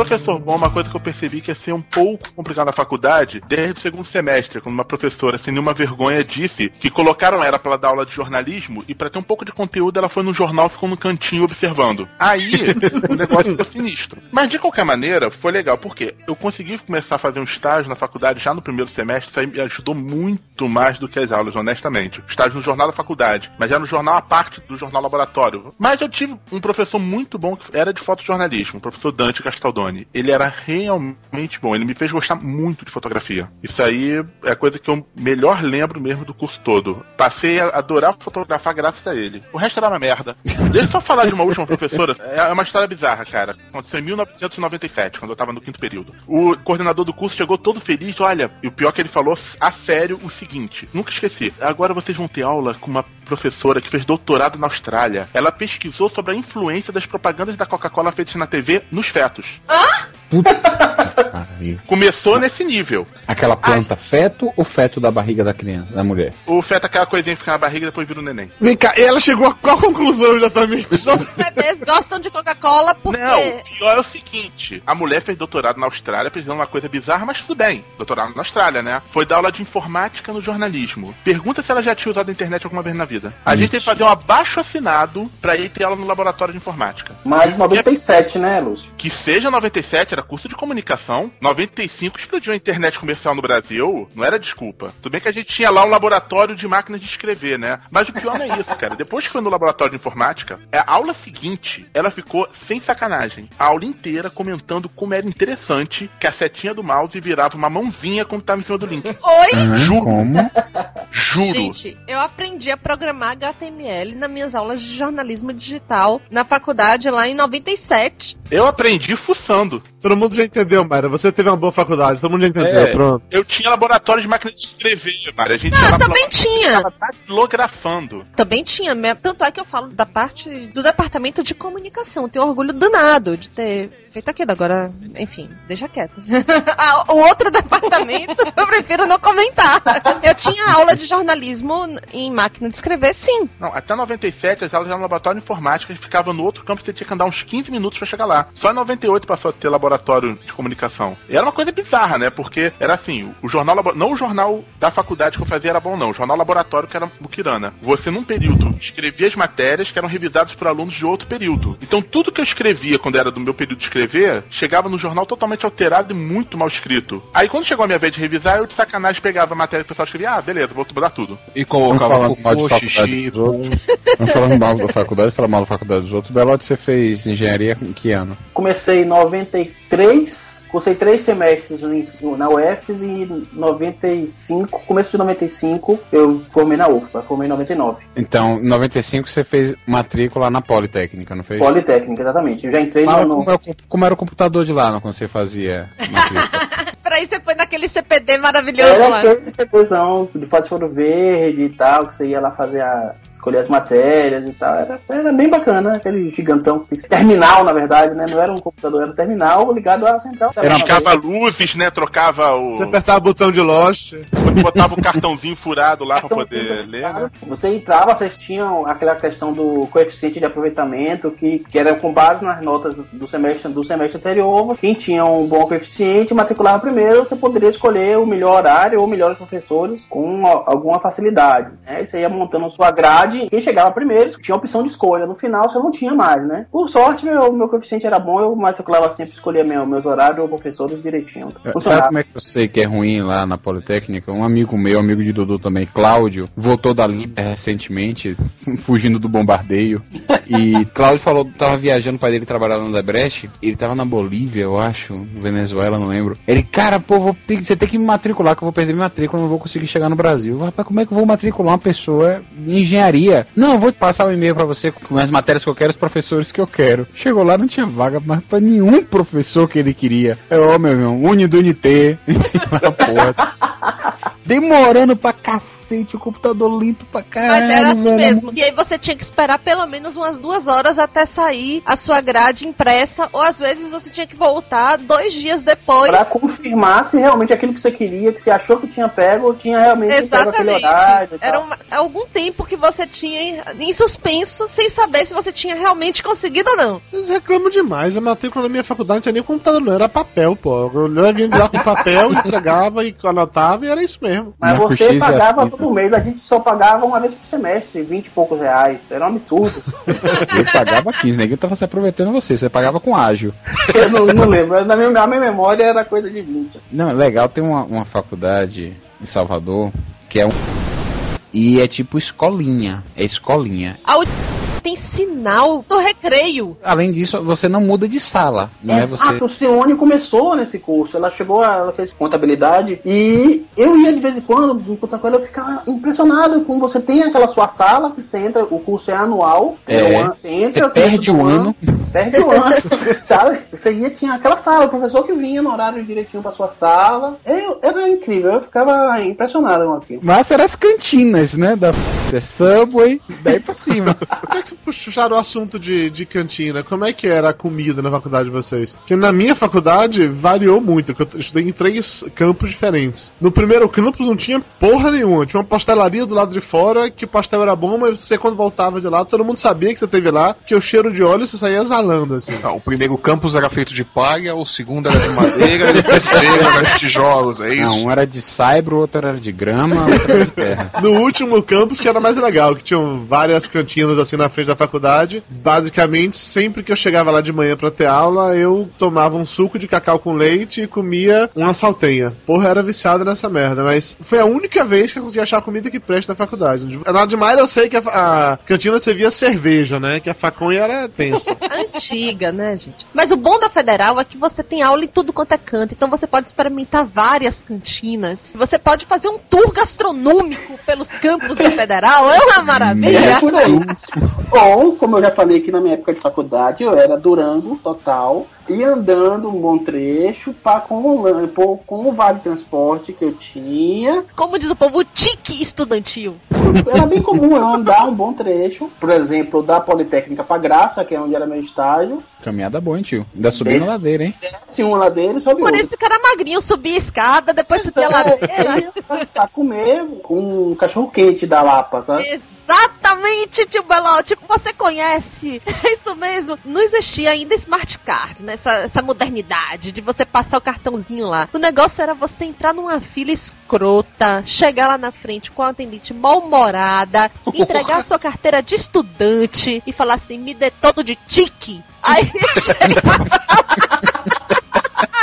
Professor bom, uma coisa que eu percebi que ia ser um pouco complicado na faculdade, desde o segundo semestre, quando uma professora, sem nenhuma vergonha, disse que colocaram ela pra ela dar aula de jornalismo e pra ter um pouco de conteúdo ela foi no jornal ficou no cantinho observando. Aí o negócio ficou sinistro. Mas de qualquer maneira, foi legal, porque eu consegui começar a fazer um estágio na faculdade já no primeiro semestre, isso aí me ajudou muito mais do que as aulas, honestamente. Estágio no jornal da faculdade, mas já no jornal a parte do jornal laboratório. Mas eu tive um professor muito bom que era de fotojornalismo, o professor Dante Castaldoni. Ele era realmente bom, ele me fez gostar muito de fotografia. Isso aí é a coisa que eu melhor lembro mesmo do curso todo. Passei a adorar fotografar graças a ele. O resto era uma merda. Deixa eu só falar de uma última professora. É uma história bizarra, cara. Aconteceu em 1997, quando eu tava no quinto período. O coordenador do curso chegou todo feliz. Olha, e o pior é que ele falou a sério o seguinte: nunca esqueci. Agora vocês vão ter aula com uma professora que fez doutorado na Austrália. Ela pesquisou sobre a influência das propagandas da Coca-Cola feitas na TV nos fetos. Começou nesse nível. Aquela planta feto ou feto da barriga da criança, da mulher? O feto é aquela coisinha que fica na barriga e depois vira o neném. Vem cá, e ela chegou a qual conclusão exatamente? Os bebês gostam de Coca-Cola porque. Não, o pior é o seguinte: a mulher fez doutorado na Austrália, pesquisando uma coisa bizarra, mas tudo bem. Doutorado na Austrália, né? Foi dar aula de informática no jornalismo. Pergunta se ela já tinha usado a internet alguma vez na vida. A gente teve que fazer um abaixo assinado pra ir ter aula no laboratório de informática. Mais 97, né, Lúcio? Que seja 97, era curso de comunicação. 95 explodiu a internet comercial no Brasil. Não era desculpa. Tudo bem que a gente tinha lá um laboratório de máquinas de escrever, né? Mas o pior não é isso, cara. Depois que foi no laboratório de informática, é, a aula seguinte, ela ficou sem sacanagem. A aula inteira comentando como era interessante que a setinha do mouse virava uma mãozinha quando tava em cima do link. Oi? Juro. Como? Juro. Gente, eu aprendi a programar HTML nas minhas aulas de jornalismo digital na faculdade lá em 97. Eu aprendi fuçando. Todo mundo já entendeu, Mayra. Você teve uma boa faculdade, todo mundo já entendeu. É. Pronto. Eu tinha laboratório de máquina de escrever, Mari. A gente pra também tinha. datilografando. Também tinha, me- tanto é que eu falo da parte do departamento de comunicação. Tenho orgulho danado de ter feito aquilo. Agora, enfim, deixa quieto. Ah, o outro departamento eu prefiro não comentar. Eu tinha aula de jornalismo em máquina de escrever, sim. Não, até 97 as aulas eram no laboratório de informática, ficava no outro campo, você tinha que andar uns 15 minutos pra chegar lá. Só em 98 passou a ter laboratório de comunicação. E era uma coisa bizarra, né? Porque era assim, o jornal não o jornal da faculdade que eu fazia era bom não, o jornal laboratório que era Mukirana. Você num período escrevia as matérias que eram revisadas por alunos de outro período. Então tudo que eu escrevia quando era do meu período de escrever, chegava no jornal totalmente alterado e muito mal escrito. Aí quando chegou a minha vez de revisar, eu de sacanagem pegava a matéria que o pessoal escrevia, ah, beleza, vou mudar tudo. E colocava falando mal de faculdade dos outros. Falando mal da faculdade, falar mal da faculdade dos outros. Belote, você fez engenharia em que ano? Comecei em 93, cursei três semestres em- na UFES e em 95, começo de 95, eu formei na UFPA, formei em 99. Então, em 95 você fez matrícula na Politécnica, não fez? Politécnica, exatamente. Eu já entrei Ah, no, como, é como era o computador de lá quando você fazia matrícula? Pra isso você foi naquele CPD maravilhoso Era lá. aquele CPTzão de fósforo verde e tal, que você ia lá fazer a. escolher as matérias e tal. Era, era bem bacana, aquele gigantão. Terminal, na verdade, né? Não era um computador, era um terminal ligado à central. Trocava luzes, né? Trocava o. Você apertava o botão de Lost. Você botava o cartãozinho furado lá pra poder ler, né? Você entrava, vocês tinham aquela questão do coeficiente de aproveitamento, que, que era com base nas notas do semestre, do semestre anterior. Quem tinha um bom coeficiente matriculava primeiro, você poderia escolher o melhor horário ou melhores professores com alguma facilidade. Né? E você ia montando a sua grade. Quem chegava primeiro tinha opção de escolha. No final você não tinha mais, né? Por sorte, meu, meu coeficiente era bom, eu matriculava sempre, escolhia meu, meus horários ou professores direitinho. Sabe Funcionava. como é que eu sei que é ruim lá na Politécnica? Um amigo meu, amigo de Dudu também, Cláudio, voltou da Líbia recentemente, fugindo do bombardeio. E Cláudio falou, tava viajando, o pai dele trabalhava no Debrecht, ele tava na Bolívia, eu acho, Venezuela, não lembro. Ele, cara, pô, vou ter, você tem que me matricular, que eu vou perder minha matrícula, não vou conseguir chegar no Brasil. Rapaz, como é que eu vou matricular uma pessoa em engenharia? Não, vou passar o e-mail pra você com as matérias que eu quero, os professores que eu quero. Chegou lá, não tinha vaga mais pra nenhum professor que ele queria. Eu, ó, meu irmão, Uni do porra. Demorando pra cacete, o computador lento pra caralho. Mas era assim velho. mesmo. E aí você tinha que esperar pelo menos umas duas horas até sair a sua grade impressa, ou às vezes você tinha que voltar dois dias depois. Pra confirmar se realmente aquilo que você queria, que você achou que tinha pego, tinha realmente pego aquele Exatamente. horário. Era uma- algum tempo que você tinha em- em suspenso, sem saber se você tinha realmente conseguido ou não. Vocês reclamam demais. A matrícula na minha faculdade não tinha nem computador, não. Era papel, pô. Eu vinha de lá com papel, entregava e anotava e era isso mesmo. Mas Na você coxice é pagava assim, todo mês, a gente só pagava uma vez por semestre, 20 e poucos reais. Era um absurdo. Ele pagava 15, né? Ele tava se aproveitando você, você pagava com ágil. Eu não, não lembro, mas na minha, na minha memória era coisa de 20. Não, é legal, tem uma, uma faculdade em Salvador que é um. E é tipo escolinha. É escolinha. A tem sinal do recreio. Além disso, você não muda de sala. Não é você. O Cione começou nesse curso. Ela chegou, ela fez contabilidade e eu ia de vez em quando, enquanto com ela, eu ficava impressionado com você tem aquela sua sala que você entra, o curso é anual. É, um ano, você entra, você perde do o ano. Perde o ano, sabe? Você ia, tinha aquela sala, o professor que vinha no horário direitinho pra sua sala. Eu, era incrível, eu ficava impressionado com aquilo. Mas eram as cantinas, né? Da é Subway, daí pra cima. Por que, que vocês puxaram o assunto de, de cantina? Como é que era a comida na faculdade de vocês? Porque na minha faculdade variou muito, porque eu estudei em três campos diferentes. No primeiro campus não tinha porra nenhuma, tinha uma pastelaria do lado de fora, que o pastel era bom, mas você quando voltava de lá, todo mundo sabia que você teve lá, que o cheiro de óleo você saía assim. Ah, o primeiro campus era feito de palha, o segundo era de madeira e o terceiro era de tijolos, é isso? Não, um era de saibro, o outro era de grama, outro era de terra. No último campus que era mais legal, que tinham várias cantinas assim na frente da faculdade. Basicamente, sempre que eu chegava lá de manhã pra ter aula, eu tomava um suco de cacau com leite e comia uma saltenha. Porra, era viciado nessa merda, mas foi a única vez que eu consegui achar comida que presta na faculdade. Na de Mayra eu sei que a, a cantina servia cerveja, né? Que a faconha era tensa. Antiga, né, gente? Mas o bom da Federal é que você tem aula em tudo quanto é canto, então você pode experimentar várias cantinas. Você pode fazer um tour gastronômico pelos campos da Federal, é uma maravilha. Ou, como eu já falei aqui na minha época de faculdade, eu era Durango total, e andando um bom trecho pra, com, o, com o vale transporte que eu tinha. Como diz o povo, o tique estudantil. Era bem comum eu andar um bom trecho, por exemplo, da Politécnica pra Graça, que é onde era meu estágio, Caminhada boa, hein, tio? Ainda subindo a Desce. ladeira, hein? desce uma ladeira e sobe Por outra. isso que era magrinho, subia a escada, depois subia a ladeira. É, pra comer um cachorro quente da Lapa, tá? Exatamente, tio Beló. Tipo, você conhece. É isso mesmo. Não existia ainda Smart Card, né? Essa, essa modernidade de você passar o cartãozinho lá. O negócio era você entrar numa fila escrota, chegar lá na frente com a atendente mal-humorada, entregar a sua carteira de estudante e falar assim: me dê todo de tique. Aí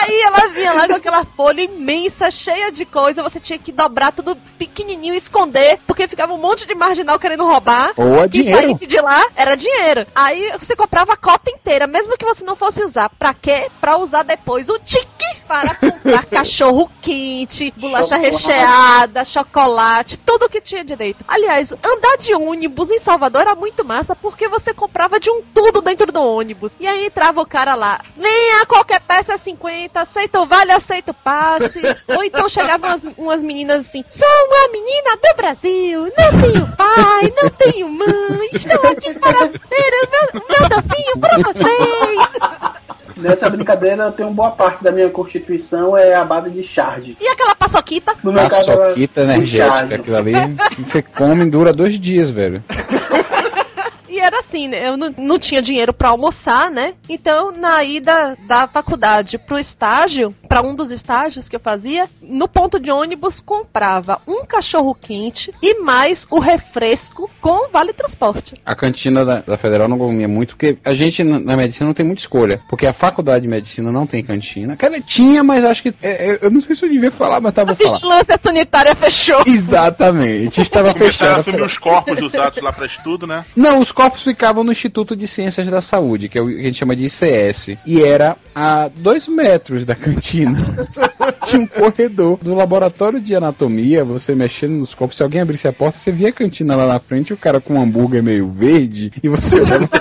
Aí ela vinha lá com aquela folha imensa, cheia de coisa, você tinha que dobrar tudo pequenininho e esconder, porque ficava um monte de marginal querendo roubar. Ou é E dinheiro. saísse de lá, era dinheiro. Aí você comprava a cota inteira, mesmo que você não fosse usar. Pra quê? Pra usar depois o tique para comprar cachorro quente, bolacha Chocolate. recheada, chocolate, tudo que tinha direito. Aliás, andar de ônibus em Salvador era muito massa, porque você comprava de um tudo dentro do ônibus. E aí entrava o cara lá, venha, qualquer peça é 50, aceita o vale, aceita o passe. Ou então chegavam umas, umas meninas assim, sou uma menina do Brasil, não tenho pai, não tenho mãe, estou aqui para ter o meu, meu docinho para vocês. Nessa brincadeira, eu tenho boa parte da minha constituição é a base de charge. E aquela paçoquita? No meu caso, Paçoquita com energética, aquilo ali. Se você come, dura dois dias, velho. E era assim, né? Eu não, não tinha dinheiro pra almoçar, né? Então, na ida da faculdade pro estágio, pra um dos estágios que eu fazia, no ponto de ônibus comprava um cachorro quente e mais o refresco com vale transporte. A cantina da, da Federal não comia muito, porque a gente na, na medicina não tem muita escolha. Porque a faculdade de medicina não tem cantina. Cara, tinha, mas acho que. é, é, eu não sei se eu devia falar, mas tava A falando. vigilância sanitária fechou. Exatamente, estava Começaram a fechado. assumir os corpos usados lá pra estudo, né? Não, os corpos ficavam no Instituto de Ciências da Saúde, que é o que a gente chama de ICS. E era a dois metros da cantina. Tinha um corredor do laboratório de anatomia, você mexendo nos corpos. Se alguém abrisse a porta, você via a cantina lá na frente, o cara com um hambúrguer meio verde, e você olhava com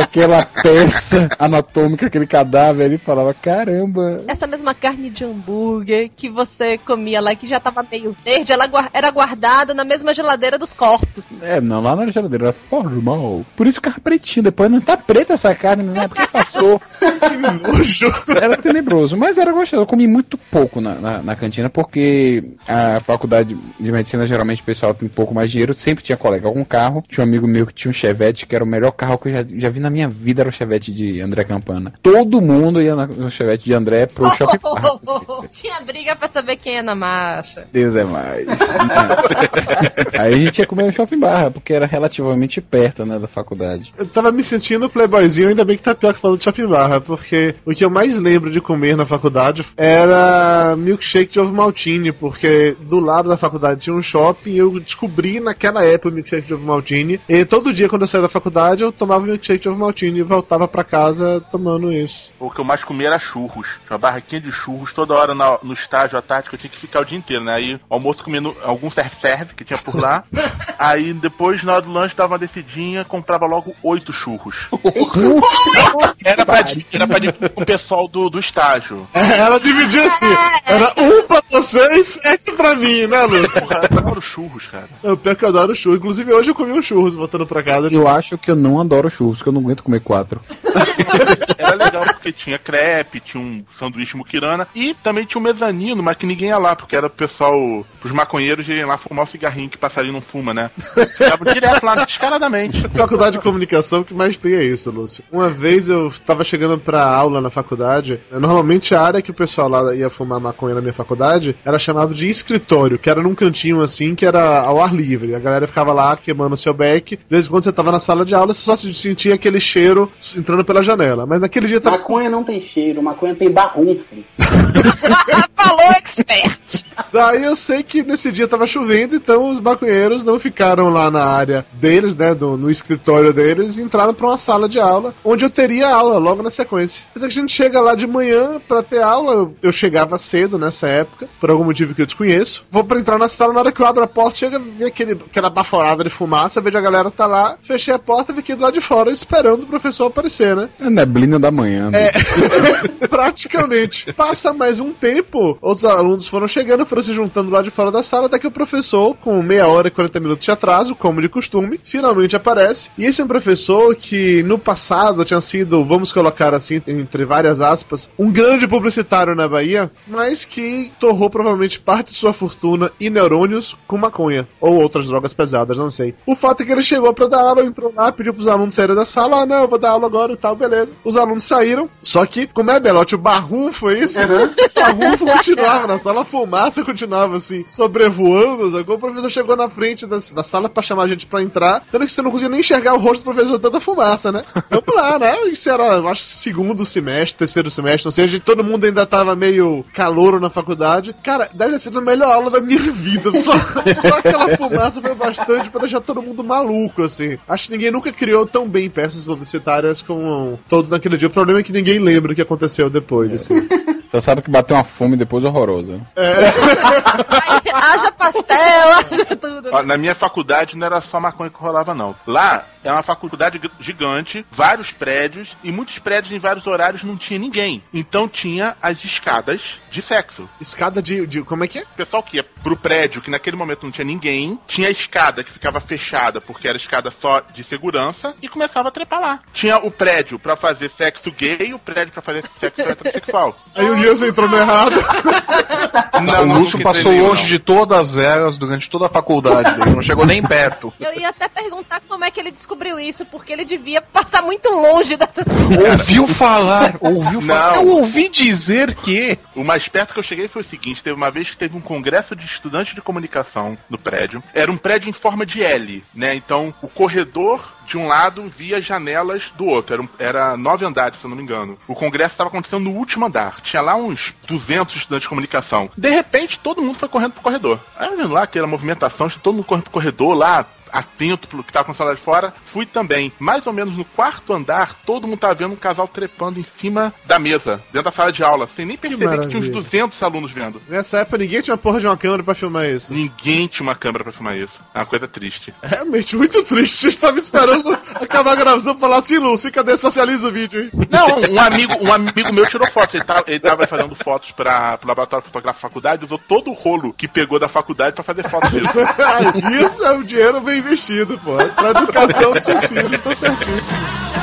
aquela peça anatômica, aquele cadáver ali, e falava: caramba. Essa mesma carne de hambúrguer que você comia lá, que já tava meio verde, ela era guardada na mesma geladeira dos corpos. É, não, lá na geladeira era formal. Por isso ficava pretinho. Depois não tá preta essa carne, não é porque passou. Que nojo. Era tenebroso, mas era gostoso. Eu comi muito pouco na, na, na cantina, porque a faculdade de medicina, geralmente o pessoal tem um pouco mais de dinheiro. Sempre tinha colega com carro. Tinha um amigo meu que tinha um Chevette, que era o melhor carro que eu já, já vi na minha vida, era o Chevette de André Campana. Todo mundo ia no Chevette de André pro shopping park. Tinha briga pra saber quem é na marcha. Deus é mais. Aí a gente ia comer no shopping barra, porque era relativamente perto, né, da faculdade. Eu tava me sentindo playboyzinho, ainda bem que tá pior que falando de shopping barra, porque o que eu mais lembro de comer na faculdade era milkshake de ovo maltine, porque do lado da faculdade tinha um shopping e eu descobri naquela época o milkshake de ovo maltine. E todo dia quando eu saía da faculdade eu tomava milkshake de ovo maltine e voltava pra casa tomando isso. O que eu mais comia era churros. Tinha uma barraquinha de churros toda hora na- no estágio à tarde que eu tinha que ficar o dia inteiro, né? Aí o almoço comendo algum serve-serve que tinha por lá. Aí depois, na hora do lanche, dava uma descidinha, comprava logo oito churros. Era pra, era pra dividir com o pessoal do, do estágio. É, Ela dividia assim, era um pra você e sete pra mim, né, Lúcio? Eu adoro churros, cara. O pior que eu adoro churros. Inclusive hoje eu comi um churros voltando pra casa. Eu acho que eu não adoro churros, que eu não aguento comer quatro. Legal porque tinha crepe, tinha um sanduíche muquirana e também tinha um mezanino, mas que ninguém ia lá, porque era o pessoal, os maconheiros irem lá fumar o cigarrinho que passarinho não fuma, né? Ficava direto lá, descaradamente. faculdade de comunicação o que mais tem é isso, Lúcio. Uma vez eu tava chegando pra aula na faculdade, né, normalmente a área que o pessoal lá ia fumar maconha na minha faculdade era chamado de escritório, que era num cantinho assim, que era ao ar livre. A galera ficava lá queimando seu beck. De vez em quando você tava na sala de aula, você só sentia aquele cheiro entrando pela janela. Mas naquele dia tava. Maconha não tem cheiro, maconha tem barrunfo. Falou expert. Daí eu sei que nesse dia tava chovendo, então os maconheiros não ficaram lá na área deles, né, do- no escritório deles, e entraram pra uma sala de aula, onde eu teria aula logo na sequência. Mas é que a gente chega lá de manhã pra ter aula, eu, eu chegava cedo nessa época, por algum motivo que eu desconheço. Vou pra entrar na sala, na hora que eu abro a porta, chega vem aquele, aquela baforada de fumaça, vejo a galera tá lá, fechei a porta e fiquei do lado de fora esperando o professor aparecer, né? A neblina da manhã. É, praticamente. Passa mais um tempo, outros alunos foram chegando, foram se juntando lá de fora da sala, até que o professor, com meia hora e 40 minutos de atraso, como de costume, finalmente aparece. E esse é um professor que no passado tinha sido, vamos colocar assim, entre várias aspas, um grande publicitário na Bahia, mas que torrou provavelmente parte de sua fortuna e neurônios com maconha, ou outras drogas pesadas, não sei. O fato é que ele chegou pra dar aula, entrou lá, pediu pros alunos saírem da sala, ah, não, eu vou dar aula agora e tal, beleza. Os alunos saíram, só que, como é, Belote, o barrunfo, é isso? O barrunfo continuava na sala, a fumaça continuava assim, sobrevoando, sacou? O professor chegou na frente da, da sala pra chamar a gente pra entrar, sendo que você não conseguia nem enxergar o rosto do professor, tanta fumaça, né? Vamos lá, né? Isso era, eu acho, segundo semestre, terceiro semestre, não sei, a gente, todo mundo ainda tava meio calouro na faculdade. Cara, deve ter sido a melhor aula da minha vida. Só, só aquela fumaça foi bastante pra deixar todo mundo maluco, assim. Acho que ninguém nunca criou tão bem peças publicitárias como todos naquele dia. O problema é que ninguém lembra o que aconteceu depois, assim. Só sabe que bateu uma fome depois horrorosa. Aí, haja pastel, haja tudo. Na minha faculdade não era só maconha que rolava, não. Lá é uma faculdade gigante, vários prédios, e muitos prédios em vários horários não tinha ninguém. Então tinha as escadas de sexo. Escada de. de como é que é? O pessoal que ia pro prédio, que naquele momento não tinha ninguém, tinha a escada que ficava fechada, porque era escada só de segurança, e começava a trepar lá. Tinha o prédio pra fazer sexo gay e o prédio pra fazer sexo heterossexual. Aí um você entrou no errado. o Lúcio passou longe não. de todas as eras durante toda a faculdade dele, não chegou nem perto. Eu ia até perguntar como é que ele descobriu isso, porque ele devia passar muito longe dessas Ouviu falar, ouviu falar. Não. Eu ouvi dizer que. O mais perto que eu cheguei foi o seguinte: teve uma vez que teve um congresso de estudantes de comunicação no prédio. Era um prédio em forma de L, né? Então o corredor de um lado via janelas do outro. Era, um- era nove andares, se eu não me engano. O congresso estava acontecendo no último andar. Tinha lá uns 200 estudantes de comunicação. De repente, todo mundo foi correndo pro corredor. Aí vendo lá aquela movimentação, todo mundo correndo pro corredor lá. Atento pro que tava acontecendo lá de fora, fui também. Mais ou menos no quarto andar, todo mundo tava vendo um casal trepando em cima da mesa, dentro da sala de aula, sem nem perceber que, tinha uns maravilha. 200 alunos vendo. Nessa época ninguém tinha porra de uma câmera pra filmar isso. Ninguém tinha uma câmera pra filmar isso. É uma coisa triste. Realmente muito triste. Eu estava esperando acabar a gravação e falar assim, Lúcio, cadê? Socializa o vídeo, hein? Não, um amigo, um amigo meu tirou fotos. Ele tava, ele tava fazendo fotos para pro laboratório fotográfico da faculdade, usou todo o rolo que pegou da faculdade pra fazer fotos disso. Isso é um dinheiro bem investido, pô. Pra educação dos seus filhos, tá certíssimo.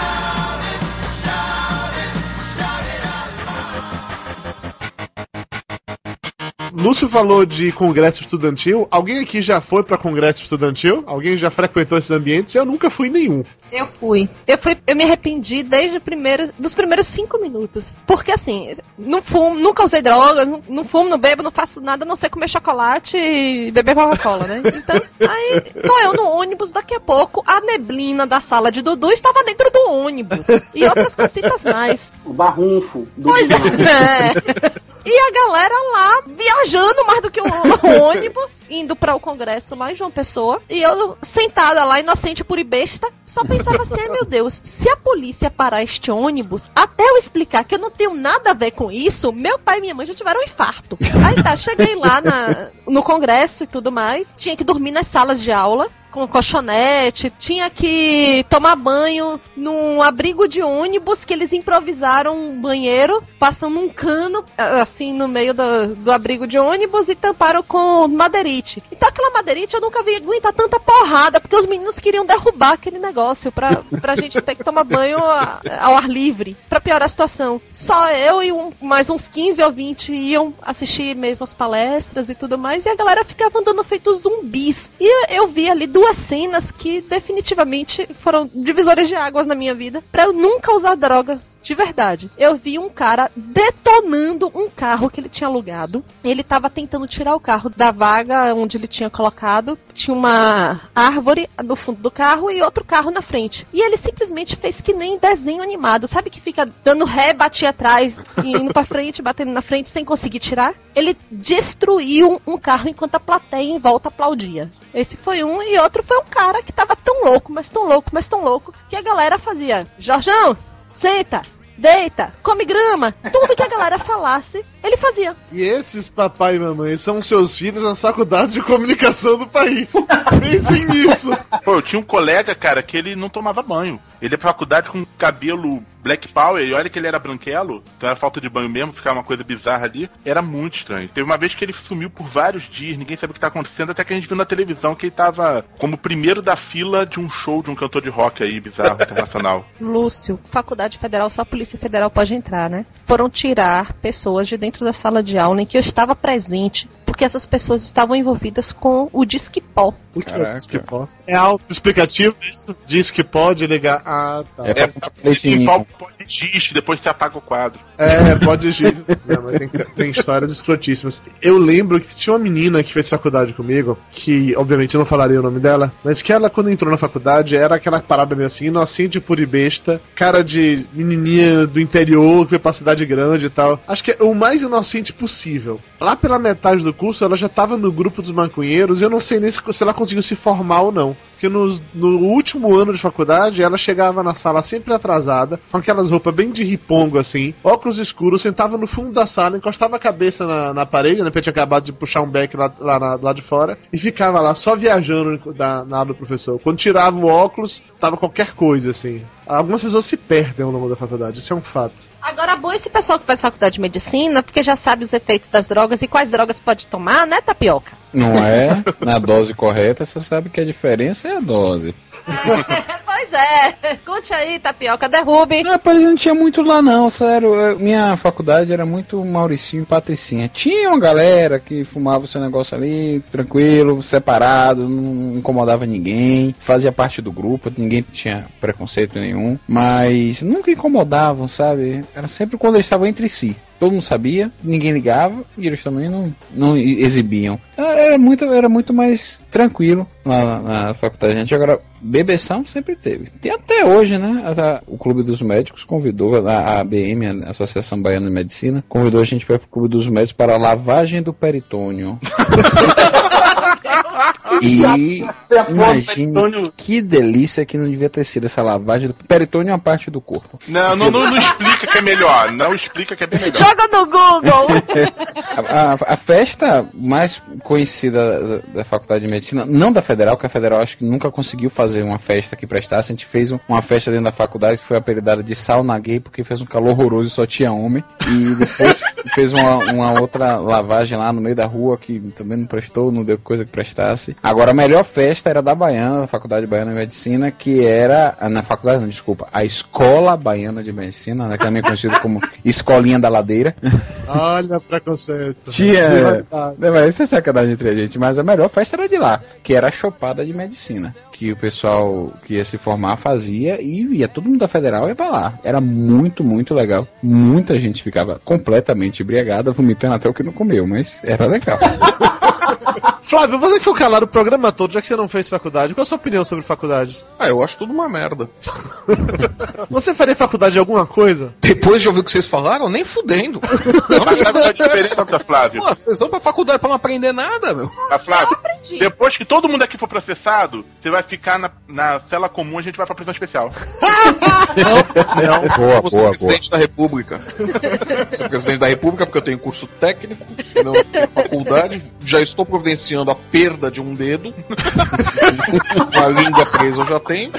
Lúcio falou de congresso estudantil. Alguém aqui já foi pra congresso estudantil? Alguém já frequentou esses ambientes? Eu nunca fui nenhum. Eu fui. Eu fui, eu me arrependi desde o primeiro, dos primeiros cinco minutos. Porque assim, não fumo, nunca usei drogas, não, não fumo, não bebo, não faço nada, a não sei comer chocolate e beber Coca-Cola, né? Então, aí tô eu no ônibus, daqui a pouco a neblina da sala de Dudu estava dentro do ônibus. E outras cositas mais. O barrunfo do Pois é. E a galera lá viajando mais do que o, o ônibus, indo para o congresso lá em João Pessoa. E eu sentada lá, inocente por besta, só pensava assim: meu Deus, se a polícia parar este ônibus, até eu explicar que eu não tenho nada a ver com isso, meu pai e minha mãe já tiveram um infarto. Aí tá, cheguei lá na- no congresso e tudo mais, tinha que dormir nas salas de aula com colchonete, tinha que tomar banho num abrigo de ônibus que eles improvisaram um banheiro, passando um cano a- assim no meio do, do abrigo de ônibus e tamparam com madeirite. Então aquela madeirite eu nunca vi aguentar tanta porrada, porque os meninos queriam derrubar aquele negócio pra, pra gente ter que tomar banho a- ao ar livre, pra piorar a situação. Só eu e um- mais uns 15 ou 20 iam assistir mesmo as palestras e tudo mais, e a galera ficava andando feito zumbis. E eu- vi ali duas cenas que definitivamente foram divisores de águas na minha vida pra eu nunca usar drogas de verdade. Eu vi um cara detonando um carro que ele tinha alugado. Ele tava tentando tirar o carro da vaga onde ele tinha colocado. Tinha uma árvore no fundo do carro e outro carro na frente. E ele simplesmente fez que nem desenho animado. Sabe que fica dando ré, batia atrás, indo pra frente, batendo na frente sem conseguir tirar? Ele destruiu um carro enquanto a plateia em volta aplaudia. Esse foi um e outro foi um cara que tava tão louco, mas tão louco, mas tão louco, que a galera fazia: Jorjão, senta, deita, come grama. Tudo que a galera falasse, ele fazia. E esses papai e mamãe são seus filhos nas faculdades de comunicação do país. Pensem nisso. Pô, eu tinha um colega, cara, que ele não tomava banho. Ele ia pra faculdade com cabelo Black Power, e olha que ele era branquelo, então era falta de banho mesmo, ficava uma coisa bizarra ali, era muito estranho. Teve uma vez que ele sumiu por vários dias, ninguém sabe o que tá acontecendo, até que a gente viu na televisão que ele tava como primeiro da fila de um show de um cantor de rock aí, bizarro, internacional. Lúcio, Faculdade Federal, só a Polícia Federal pode entrar, né? Foram tirar pessoas de dentro da sala de aula em que eu estava presente, porque essas pessoas estavam envolvidas com o Disque Pó. O que é disque pó? É auto-explicativo isso? Diz que pode ligar. Ah, tá. É, É, esse pau pode diz, depois você apaga o quadro. É, pode giz. Não, mas tem, tem histórias escrotíssimas. Eu lembro que tinha uma menina que fez faculdade comigo, que obviamente eu não falaria o nome dela, mas que ela, quando entrou na faculdade, era aquela parada meio assim, inocente, pura e besta, cara de menininha do interior, que veio pra cidade grande e tal. Acho que é o mais inocente possível. Lá pela metade do curso, ela já tava no grupo dos maconheiros, eu não sei nem se, se ela conseguiu se formar ou não. Porque nos- no, último ano de faculdade, ela chegava na sala sempre atrasada, com aquelas roupas bem de ripongo assim, óculos escuros, sentava no fundo da sala, encostava a cabeça na, na parede, né? Porque tinha acabado de puxar um beck lá, lá, na- lá de fora, e ficava lá só viajando da, na aula do professor. Quando tirava o óculos, tava qualquer coisa assim. Algumas pessoas se perdem ao longo da faculdade, isso é um fato. Agora, bom esse pessoal que faz faculdade de medicina, porque já sabe os efeitos das drogas e quais drogas pode tomar, né, Tapioca? Não é? Na dose correta, você sabe que a diferença é a dose. pois é. Conte aí, Tapioca, derrube. Rapaz, não tinha muito lá não, sério. Minha faculdade era muito Mauricinho e Patricinha. Tinha uma galera que fumava o seu negócio ali, tranquilo, separado, não incomodava ninguém, fazia parte do grupo, ninguém tinha preconceito nenhum, mas nunca incomodavam, sabe? Era sempre quando eles estavam entre si. Todo mundo sabia, ninguém ligava e eles também não, não exibiam. Era era muito, era muito mais tranquilo lá na, faculdade. A gente agora, bebeção sempre teve. Tem até hoje, né? O Clube dos Médicos convidou, a ABM, a Associação Baiana de Medicina, convidou a gente para o Clube dos Médicos para a lavagem do peritônio. E imagine que delícia que não devia ter sido essa lavagem do peritônio é uma parte do corpo. Não, não, não, não explica que é melhor. Não explica que é bem melhor. Joga no Google! A, a- a festa mais conhecida da, da Faculdade de Medicina, não da Federal, que a Federal acho que nunca conseguiu fazer uma festa que prestasse. A gente fez um- uma festa dentro da faculdade que foi apelidada de sauna gay, porque fez um calor horroroso e só tinha homem. E depois fez uma, uma outra lavagem lá no meio da rua que também não prestou, não deu coisa que prestasse. Agora, a melhor festa era da Baiana, da Faculdade Baiana de Medicina, que era. Na faculdade, não, desculpa, a Escola Baiana de Medicina, né, que também é conhecido como Escolinha da Ladeira. Olha preconceito. Tinha. Mas isso é sacanagem entre a gente, mas a melhor festa era de lá, que era a chopada de medicina. Que o pessoal que ia se formar fazia e ia todo mundo da federal ia pra lá. Era muito, muito legal. Muita gente ficava completamente embriagada, vomitando até o que não comeu, mas era legal. Flávio, você que foi calado o programa todo, já que você não fez faculdade, qual a sua opinião sobre faculdades? Ah, eu acho tudo uma merda. Você faria faculdade de alguma coisa? Depois de ouvir o que vocês falaram, nem fudendo. Mas sabe qual é a diferença, da Flávio? Pô, vocês vão pra faculdade pra não aprender nada, meu. A Flávio, depois que todo mundo aqui for processado, você vai ficar na, na cela comum, a gente vai pra prisão especial. Não, Boa, eu vou ser boa, presidente da república. Sou presidente da república porque eu tenho curso técnico, não tenho faculdade, já estou providenciando a perda de um dedo. Uma língua presa eu já tenho.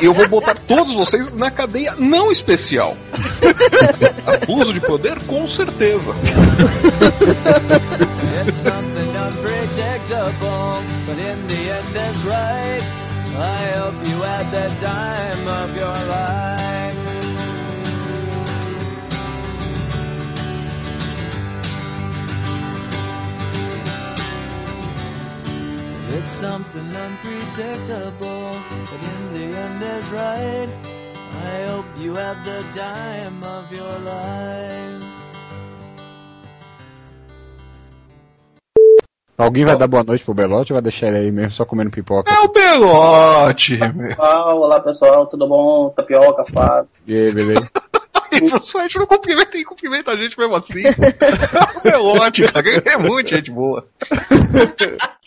eu vou botar todos vocês na cadeia não especial. Abuso de poder, com certeza. I hope you had the time of your life. It's something unpredictable, but in the end is right. I hope you had the time of your life. Alguém vai dar boa noite pro Belote ou vai deixar ele aí mesmo só comendo pipoca? É o Belote, olá pessoal, tudo bom? Tapioca, Flávio. E aí, beleza? Você, a gente não cumprimenta e cumprimenta a gente mesmo assim. É o Belote, cara. É muito gente boa.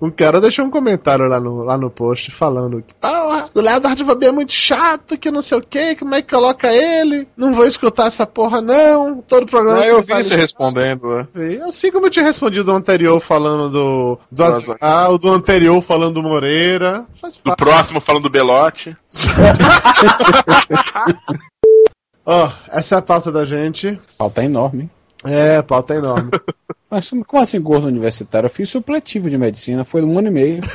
Um cara deixou um comentário lá no, lá no post falando que ah, o Leonardo Vabi é muito chato, que não sei o que, como é que coloca ele? Não vou escutar essa porra, não. Todo programa. Que eu vi você respondendo? E Assim como eu tinha respondido o anterior falando do. do Azaghal. ah, o do anterior falando do Moreira. Faz Do parte. próximo falando do Belote. Ó, essa é a pauta da gente. Falta enorme. hein? É, pauta enorme. Mas como assim gordo universitário? Eu fiz supletivo de medicina, foi um ano e meio.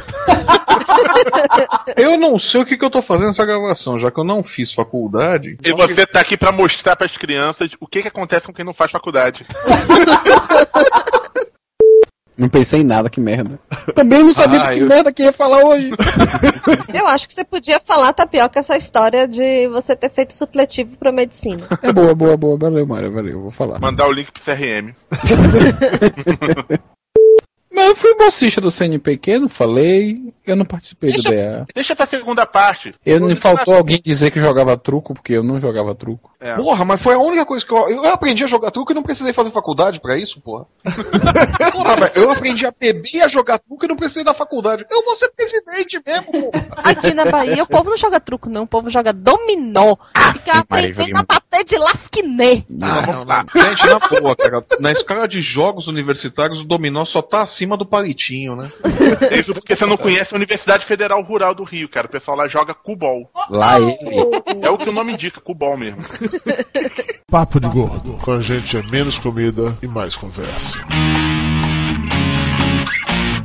Eu não sei o que, que eu tô fazendo nessa gravação, já que eu não fiz faculdade. E você tá aqui pra mostrar pras crianças o que, que acontece com quem não faz faculdade. Não pensei em nada, que merda. Também não sabia Ah, que eu- merda que ia falar hoje. Eu acho que você podia falar, Tapioca, essa história de você ter feito supletivo pra medicina. É boa, boa, boa. Valeu, Mário, valeu. Vou falar. Mandar o link pro CRM. Mas eu fui bolsista do CNPq, não falei. Eu não participei do DA. Deixa pra segunda parte. Eu não faltou alguém dizer que jogava truco, porque eu não jogava truco. É. Porra, mas foi a única coisa que eu. Eu aprendi a jogar truco e não precisei fazer faculdade pra isso, porra. porra, velho, eu aprendi a beber e a jogar truco e não precisei da faculdade. Eu vou ser presidente mesmo, porra. Aqui na Bahia, o povo não joga truco, não. O povo joga dominó. Fica Maria, aprendendo a bater de lasquinê. Ah, lá. Gente, na boa, cara. Na escala de jogos universitários, o dominó só tá acima do palitinho, né? Isso porque você não conhece a Universidade Federal Rural do Rio, cara. O pessoal lá joga cubol. Lá ele. É o que o nome indica, cubol mesmo. Papo de Gordo. Com a gente é menos comida e mais conversa.